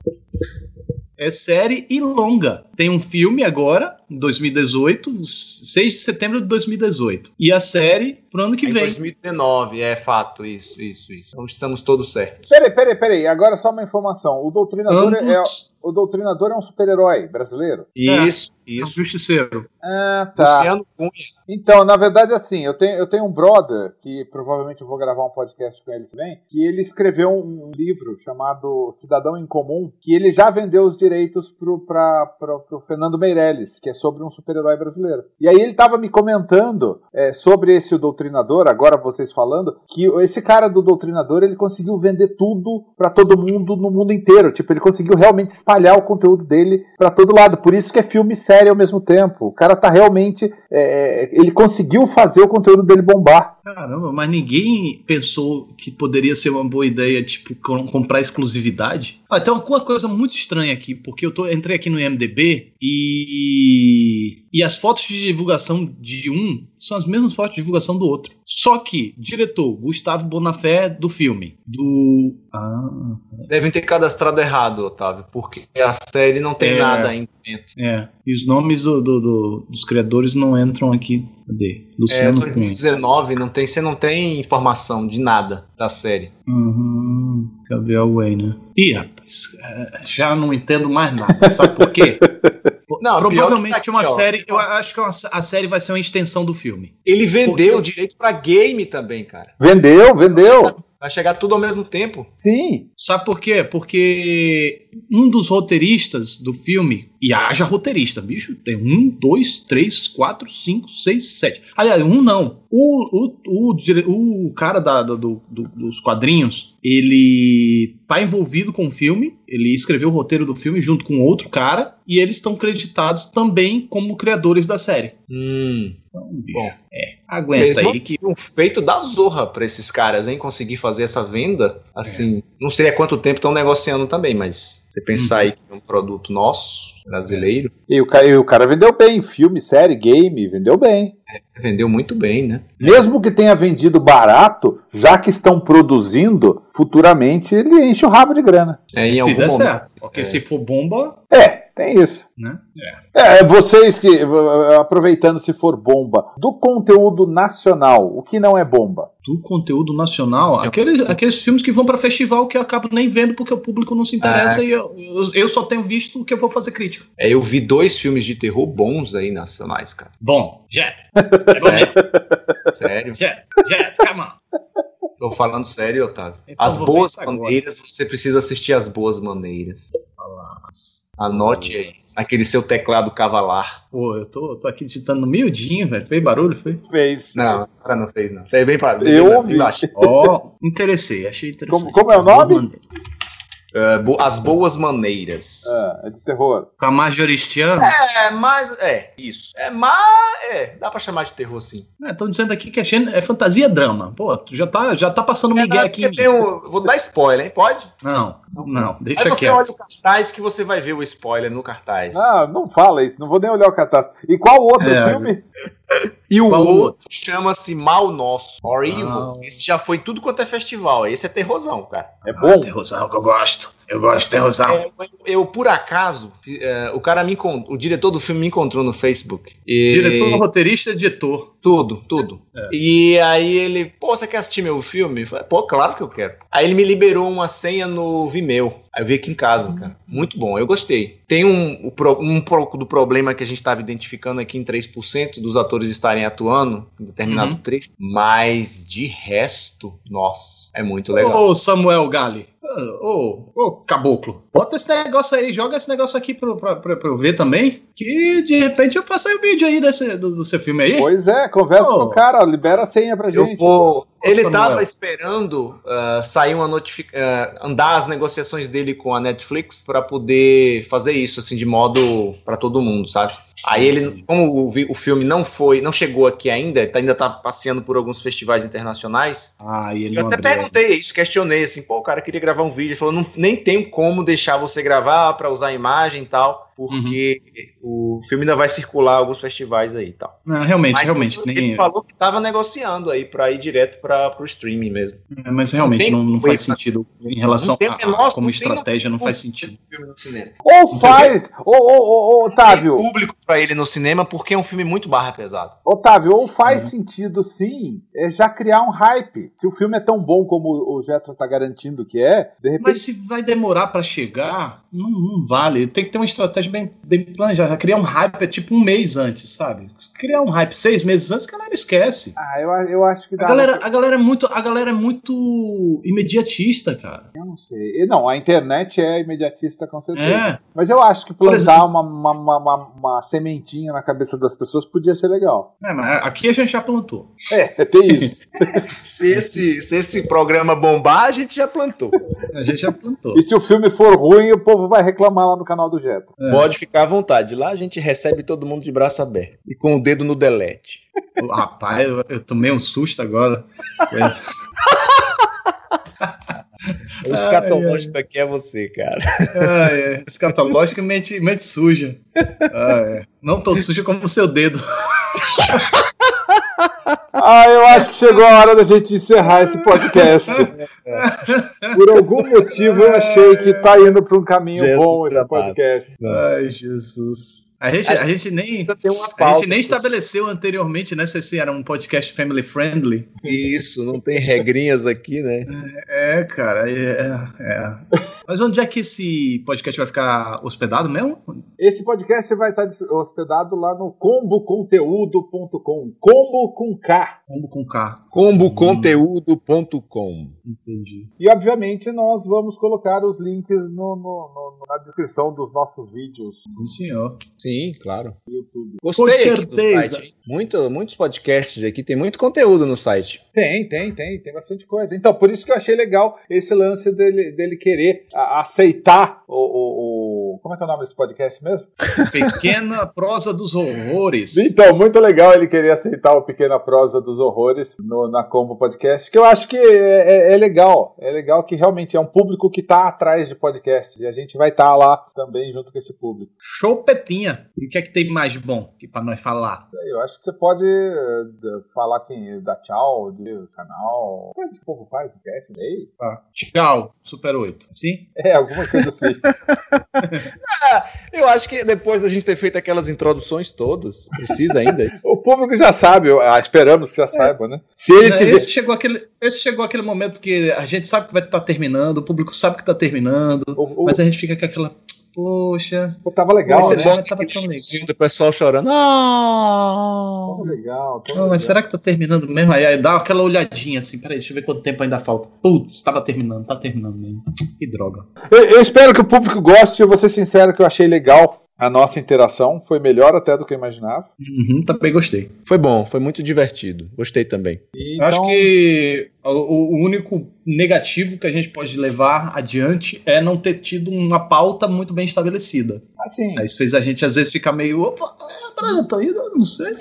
É série e longa. Tem um filme agora, 2018, 6 de setembro de 2018. E a série pro ano que Em vem. 2019, é fato, isso, isso, isso. Então estamos todos certos. Peraí, peraí, peraí. Agora só uma informação. O Doutrinador, é, Ambos o Doutrinador é um super-herói brasileiro? Isso, é um isso. justiceiro. Ah, tá. Luciano Cunha. Então, na verdade, assim, eu tenho, eu tenho um brother, que provavelmente eu vou gravar um podcast com ele também, que ele escreveu um, um livro chamado Cidadão em Comum, que ele já vendeu os direitos pro, pra, pro, pro Fernando Meirelles, que é sobre um super-herói brasileiro. E aí ele tava me comentando é, sobre esse o Doutrinador, agora vocês falando, que esse cara do Doutrinador, ele conseguiu vender tudo pra todo mundo no mundo inteiro. Tipo, ele conseguiu realmente espalhar o conteúdo dele pra todo lado. Por isso que é filme e série ao mesmo tempo. O cara tá realmente... é, ele conseguiu fazer o conteúdo dele bombar. Caramba, mas ninguém pensou que poderia ser uma boa ideia, tipo, com- comprar exclusividade? Ah, tem uma coisa muito estranha aqui, porque eu tô, entrei aqui no IMDB e. E as fotos de divulgação de um são as mesmas fotos de divulgação do outro. Só que, diretor, Gustavo Bonafé do filme. Do. Ah. Devem ter cadastrado errado, Otávio, porque a série não tem É. nada ainda dentro. É. E os nomes do- do- do- dos criadores não entram aqui. Cadê? É, Luciano Cunha. 2019, não tem, você não tem informação de nada da série. Uhum, Gabriel Way, né? Ih, rapaz, é, já não entendo mais nada. Sabe por quê? Não, pior Provavelmente tá uma série. Eu acho que uma- a série vai ser uma extensão do filme. Ele vendeu Porque- o direito pra game também, cara. Vendeu, vendeu. Vai chegar tudo ao mesmo tempo. Sim. Sabe por quê? Porque um dos roteiristas do filme, e haja roteirista, bicho, tem um, dois, três, quatro, cinco, seis, sete. Aliás, um não. O, o, o, o cara da- do- do- do- dos quadrinhos, ele tá envolvido com o filme, ele escreveu o roteiro do filme junto com outro cara, e eles estão creditados também como criadores da série. Hum. Então, bicho, Bom. é, aguenta aí que. um feito da zorra pra esses caras, hein? Conseguir fazer essa venda, assim, não sei há quanto tempo estão negociando também, mas você pensar Uhum. aí que é um produto nosso, brasileiro, E o, ca- e o cara vendeu bem. Filme, série, game, vendeu bem. Vendeu muito bem, né? Mesmo que tenha vendido barato, já que estão produzindo, futuramente ele enche o rabo de grana. É, em se algum der momento. certo. Porque É. se for bomba, É, tem isso. né? É, vocês que, aproveitando se for bomba, do conteúdo nacional, o que não é bomba? do conteúdo nacional, aqueles, aqueles filmes que vão pra festival que eu acabo nem vendo porque o público não se interessa Ah. e eu, eu, eu só tenho visto o que eu vou fazer crítica. É, eu vi dois filmes de terror bons aí nacionais, cara. Bom, é mesmo. Sério. Jet, Jet, come on. Tô falando sério, Otávio. Então as boas isso agora. maneiras, você precisa assistir as boas maneiras. Anote aí. Aquele seu teclado cavalar. Pô, eu tô, tô aqui digitando miudinho, velho. Fez barulho, foi? Fez. Não, o cara não fez, não. Foi bem pra Eu ouvi. Ó, interessei, achei interessante. Como- como é o nome? É, bo- as boas maneiras. Ah, é de terror. Com a Majoristiano. É, mas. É, isso. É, mas. É, dá pra chamar de terror sim. Estão dizendo aqui que é, é fantasia drama. Pô, tu já tá, já tá passando Miguel É, aqui. mim. tem um- vou dar spoiler, hein? Pode? Não, não, Aí deixa você olha quieto. o cartaz que você vai ver o spoiler no cartaz. Ah, não fala isso, não vou nem olhar o catástrofe. E qual outro É, filme? E o Qual outro, outro? chama-se Mal Nosso, or Evil. Ah. Esse já foi tudo quanto é festival. Esse é terrorzão, cara. É bom? Terrorzão que eu gosto. Eu gosto de terrorzão. É, eu, eu, por acaso, é, o cara me o diretor do filme me encontrou no Facebook. E... Diretor, roteirista, editor. Tudo, tudo. É. E aí ele, pô, você quer assistir meu filme? Eu falei, pô, claro que eu quero. Aí ele me liberou uma senha no Vimeo. Aí eu vi aqui em casa, cara. Muito bom, eu gostei. Tem um, um pouco do problema que a gente estava identificando aqui em 3% dos atores estarem atuando em determinado Uhum. trecho, mas de resto, nossa, é muito legal. Ô, Samuel Gali. Ô, ô, caboclo, bota esse negócio aí, joga esse negócio aqui pra, pra, pra, pra eu ver também. Que de repente eu faço aí o vídeo aí desse, do, do seu filme aí. Pois é, conversa Ô. com o cara, libera a senha pra Eu gente. vou. Ele Samuel. tava esperando ah, sair uma notificação, andar as negociações dele com a Netflix pra poder fazer isso assim de modo pra todo mundo, sabe? Aí ele, como o, o filme não foi, não chegou aqui ainda, tá- ainda tá passeando por alguns festivais internacionais. Ah, e ele Eu não até abriu perguntei isso, questionei assim, pô, o cara queria gravar um vídeo, ele falou, não, nem tenho como deixar você gravar pra usar a imagem e tal, porque o filme ainda vai circular alguns festivais aí e tal. Não, realmente, Mas realmente. ele nem- falou que tava negociando aí pra ir direto para pro streaming mesmo. é, mas realmente tem não, não como faz sentido em relação Não tem a, menor- como não tem estratégia, não faz sentido. Ou faz, ô, ô, ô, ô, Otávio, Tem público pra ele no cinema porque é um filme muito barra pesado. Otávio, ou faz sentido sim, é já criar um hype. Se o filme é tão bom como o Jetro tá garantindo que é, de repente. Mas se vai demorar pra chegar, não, não vale. Tem que ter uma estratégia bem, bem planejada. Criar um hype é tipo um mês antes, sabe? Se criar um hype seis meses antes, a galera esquece. Ah, eu, eu acho que dá. A galera, a galera é muito, a galera é muito imediatista, cara. Eu não sei. Não, a internet é imediatista com certeza. É. Mas eu acho que Por plantar exemplo- uma, uma, uma, uma- uma sementinha na cabeça das pessoas podia ser legal. É, mas aqui a gente já plantou. É, é ter isso. Se esse, se esse programa bombar, a gente já plantou. A gente já plantou. e se o filme for ruim, o povo vai reclamar lá no canal do Jetro. É. Pode ficar à vontade. Lá a gente recebe todo mundo de braço aberto. E com o dedo no delete. Rapaz, eu, eu tomei um susto agora. O escatológico aqui é você, cara. Ah, é. Escatológico e mente, mente suja. Ah, é. Não tão suja como o seu dedo. Ah, eu acho que chegou a hora da gente encerrar esse podcast. Por algum motivo eu achei que tá indo para um caminho Jesus bom esse podcast. Ai, Jesus. A gente, a gente nem. A gente nem estabeleceu anteriormente, né? Se esse era um podcast family friendly. Isso, não tem regrinhas aqui, né? É, cara, é, é. Mas onde é que esse podcast vai ficar hospedado mesmo? Esse podcast vai estar hospedado lá no comboconteúdo.com. Combo com K. Combo com K. comboconteúdo.com Entendi. E obviamente nós vamos colocar os links no- no- no- na descrição dos nossos vídeos Sim, senhor. Sim, claro. YouTube. Gostei Com certeza. site? Muito, muitos podcasts aqui, tem muito conteúdo no site. Tem, tem, tem, tem bastante coisa. Então, por isso que eu achei legal esse lance dele, dele querer a- aceitar o, o- o- Como é que é o nome desse podcast mesmo? Pequena prosa dos horrores. Então, muito legal ele querer aceitar o Pequena Prosa dos Horrores no- na Combo Podcast, que eu acho que é, é- é legal. É legal que realmente é um público que tá atrás de podcasts e a gente vai estar lá também junto com esse público. Chopetinha. E o que é que tem mais bom que pra nós falar? Eu acho que você pode eh, falar quem dá tchau, do canal. Coisa que o povo faz, podcast aí. Tchau, Super 8. Assim? É, alguma coisa assim. Eu acho que depois da gente ter feito aquelas introduções todas, precisa ainda o público já sabe, ah, esperamos que já saiba, né? Se ele tiver. Esse chegou, aquele, esse chegou aquele momento que a gente sabe que vai estar terminando, o público sabe que tá terminando, O, o, mas a gente fica com aquela. Poxa, o- tava legal, Mas né? tava tão legal. do pessoal chorando. Ah! Tava legal. tava Não, mas legal. será que tá terminando mesmo? Aí, aí dá aquela olhadinha assim, peraí, deixa eu ver quanto tempo ainda falta. Putz, tava terminando, tá terminando mesmo. Que droga. Eu, eu espero que o público goste. Eu vou ser sincero que eu achei legal a nossa interação. Foi melhor até do que eu imaginava. Uhum, também gostei. Foi bom, foi muito divertido. Gostei também. E Eu acho então- que o, único negativo que a gente pode levar adiante é não ter tido uma pauta muito bem estabelecida. Assim, Aí Isso fez a gente às vezes ficar meio. Opa, é, eu tô indo, não sei.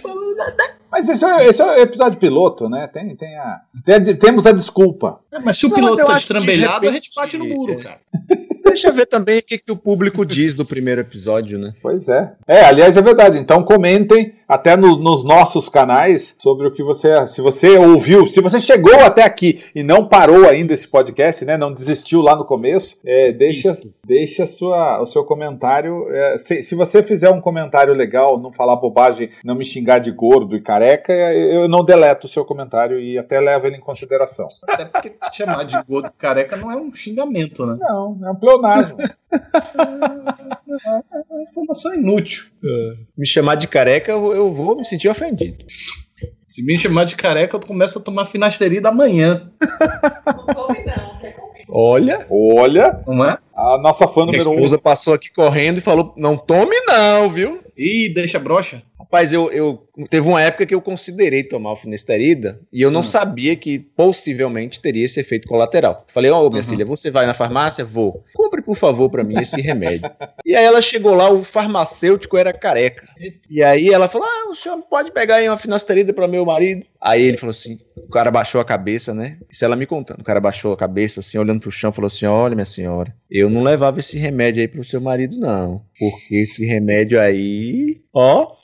mas esse é, esse é o episódio piloto, né? Tem, tem a, tem a- temos a desculpa. É, mas se o Não, piloto eu tá estrambelhado, a repente- gente bate no muro, cara. Deixa eu ver também o que, que o público diz do primeiro episódio, né? Pois é. É, aliás, é verdade. Então comentem até no- nos nossos canais sobre o que você. Se você ouviu, se você chegou até aqui e não parou ainda esse podcast, né? Não desistiu lá no começo, é, deixa, Isso. deixa sua, o seu comentário. é, se, se você fizer um comentário legal, não falar bobagem, não me xingar de gordo e careca, eu não deleto o seu comentário e até levo ele em consideração. Até porque chamar de gordo careca não é um xingamento, né? Não, é um pleonasmo. É uma informação inútil. Me chamar de careca, eu, eu vou me sentir ofendido. Se me chamar de careca, eu começo a tomar finasterida amanhã. Não come não, quer comer. Olha, Olha, Não é? A nossa fã minha número um. esposa passou aqui correndo e falou: não tome, não, viu? Ih, deixa brocha. Rapaz, eu, eu teve uma época que eu considerei tomar o finasterida e eu não Hum. sabia que possivelmente teria esse efeito colateral. Falei, ó, minha Uhum. filha, você vai na farmácia? Vou. Compre, por favor, pra mim esse remédio. e aí ela chegou lá, o farmacêutico era careca. E aí ela falou: Ah, o senhor pode pegar aí uma finasterida pra meu marido? Aí ele falou assim: o cara baixou a cabeça, né? Isso ela me contando. O cara baixou a cabeça, assim, olhando pro chão, falou assim: Olha, minha senhora, eu não levava esse remédio aí pro seu marido, não. Porque esse remédio aí, ó.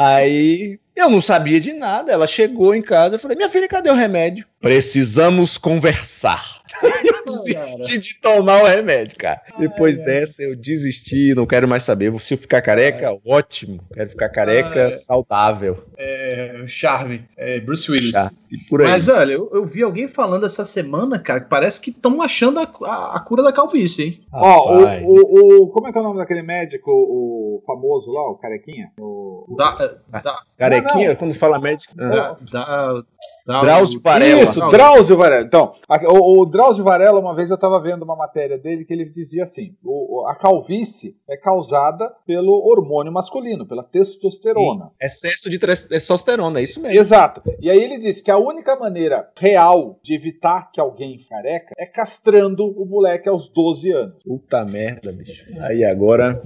Aí eu não sabia de nada. Ela chegou em casa, eu falei: Minha filha, cadê o remédio? Precisamos conversar. eu desisti de tomar o remédio, cara. Depois dessa, eu desisti, não quero mais saber. Se eu ficar careca, ótimo. Quero ficar careca Ai. saudável. É, Charme, é, Bruce Willis. Tá. E por aí. Mas olha, eu, eu vi alguém falando essa semana, cara, que parece que estão achando a, a- a cura da calvície, hein? Ó, o, o, o- Como é que é o nome daquele médico, o famoso lá, o carequinha? O... Da, da, Carequinha, Não, quando fala médico. ah, da, da, da, Drauzio Varela. Isso, Drauzio Varela. Então, a- o, o Drauzio Varela, uma vez eu estava vendo uma matéria dele que ele dizia assim: o- a calvície é causada pelo hormônio masculino, pela testosterona. Excesso de testosterona, é isso mesmo. Exato. E aí ele disse que a única maneira real de evitar que alguém careca é castrando o moleque aos 12 anos. Puta merda, bicho. Aí agora.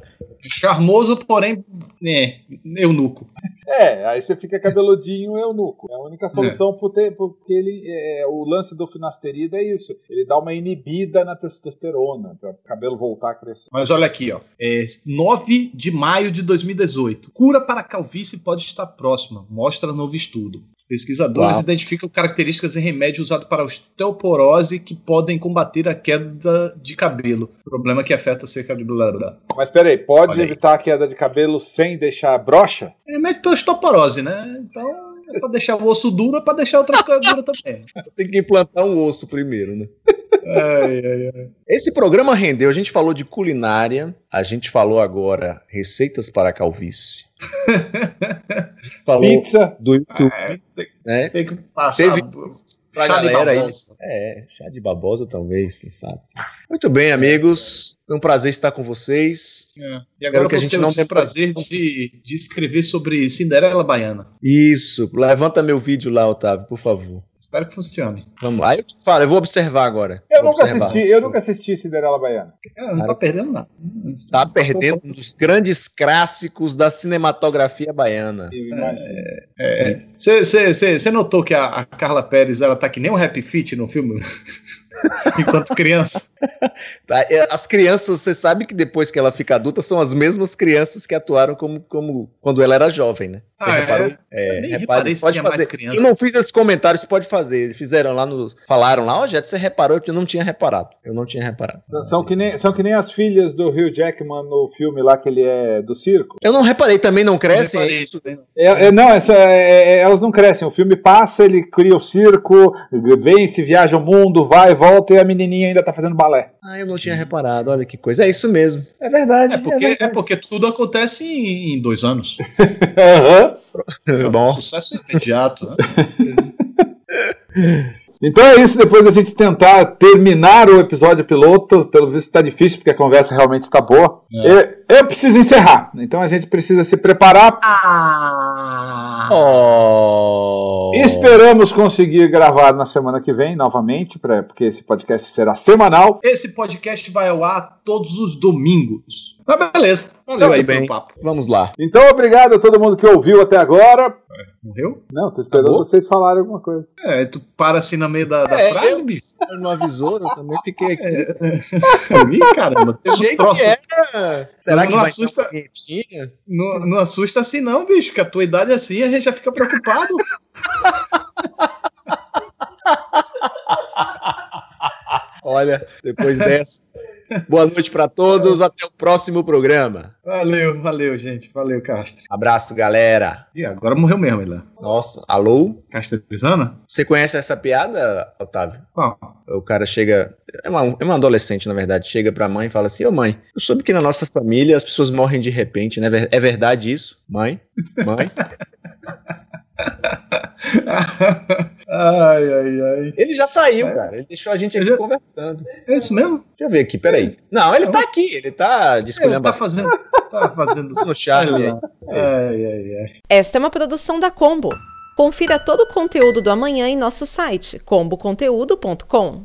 Charmoso, porém, é, eunuco. É, aí você fica cabeludinho eunuco. É a única solução por ter- porque ele, é, o lance do finasterida é isso. Ele dá uma inibida na testosterona, para o cabelo voltar a crescer. Mas olha aqui, ó. É 9 de maio de 2018. Cura para calvície pode estar próxima, mostra novo estudo. Pesquisadores Uau. identificam características em remédio usado para osteoporose que podem combater a queda de cabelo. Problema que afeta a cerca de blá, blá. Mas peraí, pode Olha aí. evitar a queda de cabelo sem deixar brocha? É remédio para osteoporose, né? Então, é para deixar o osso duro, é para deixar outras coisas duras também. Tem que implantar um osso primeiro, né? Ai, ai, ai. Esse programa rendeu. A gente falou de culinária, a gente falou agora receitas para calvície. Falou Pizza. do YouTube, É, tem, né? tem que passar Teve pra chá de galera aí. babosa. É, chá de babosa talvez, quem sabe. Muito bem, amigos. Foi um prazer estar com vocês. É. E agora que a gente ter não o tem prazer de, de escrever sobre Cinderela Baiana. Isso, levanta meu vídeo lá, Otávio, por favor. Espero que funcione. Vamos. Aí eu te falo, eu vou observar agora. Eu Vou nunca observar. assisti, eu nunca assisti Cinderela Baiana. É, não tá perdendo nada. Tá perdendo um dos grandes clássicos da cinematografia baiana. Eu imagino. Você notou que a, a Carla Pérez ela tá que nem um Happy Feet no filme? Enquanto criança. Tá, é, As crianças, você sabe que depois que ela fica adulta, são as mesmas crianças que atuaram como, como quando ela era jovem, né? Você Ah, é? reparou? É, Eu nem repare- reparei se pode tinha mais fazer. criança. Eu não fiz esse comentário, você pode fazer. Eles fizeram lá no. Falaram lá, ó, Jeto, você reparou que eu não tinha reparado. Eu não tinha reparado. São- São que, nem, são que nem as filhas do Hugh Jackman no filme lá que ele é do circo. Eu não reparei, também não crescem. Não é isso? É, é, não, essa, é, é, elas não crescem. O filme passa, ele cria o circo, vence, viaja o mundo, vai, volta e a menininha ainda tá fazendo balé. Ah, eu não tinha reparado. Olha que coisa. É isso mesmo. É verdade. É porque, é verdade. porque tudo acontece em, em dois anos. Aham. Bom, Sucesso imediato. Né? Então é isso, depois da gente tentar terminar o episódio piloto, pelo visto tá difícil, porque a conversa realmente tá boa. Eu, eu preciso encerrar, então a gente precisa se preparar. Ah! Oh. Esperamos conseguir gravar na semana que vem novamente, pra, porque esse podcast será semanal. Esse podcast vai ao ar todos os domingos. Mas beleza. Valeu Tudo aí bem. pelo papo. Vamos lá. Então obrigado a todo mundo que ouviu até agora. Morreu? Não, tô esperando Acabou? vocês falarem alguma coisa. É, tu para assim no meio da, da É, frase, eu- bicho? Não avisou, eu também fiquei aqui. Ih, caramba, teve Achei um troço. que era. Será Não que vai assusta- ter uma vinhetinha? Não, não assusta assim, não, bicho, que a tua idade é assim, a gente já fica preocupado. Olha, depois dessa. Boa noite pra todos, até o próximo programa. Valeu, valeu, gente. Valeu, Castro. Abraço, galera. E agora morreu mesmo, Ilan. Nossa, alô? Castrizana? Você conhece essa piada, Otávio? Qual? O cara chega. É uma, é uma adolescente, na verdade. Chega pra mãe e fala assim: Ô mãe, eu soube que na nossa família as pessoas morrem de repente, né? É verdade isso? Mãe? Mãe? Ai, ai, ai. Ele já saiu, É. cara. Ele deixou a gente aqui já- conversando. É isso mesmo? Deixa eu ver aqui, peraí. Não, ele tá aqui, ele tá Ele descolhendo tá fazendo. Tá fazendo. no Charlie. aí. Ai, ai, ai. Esta é uma produção da Combo. Confira todo o conteúdo do amanhã em nosso site comboconteúdo.com.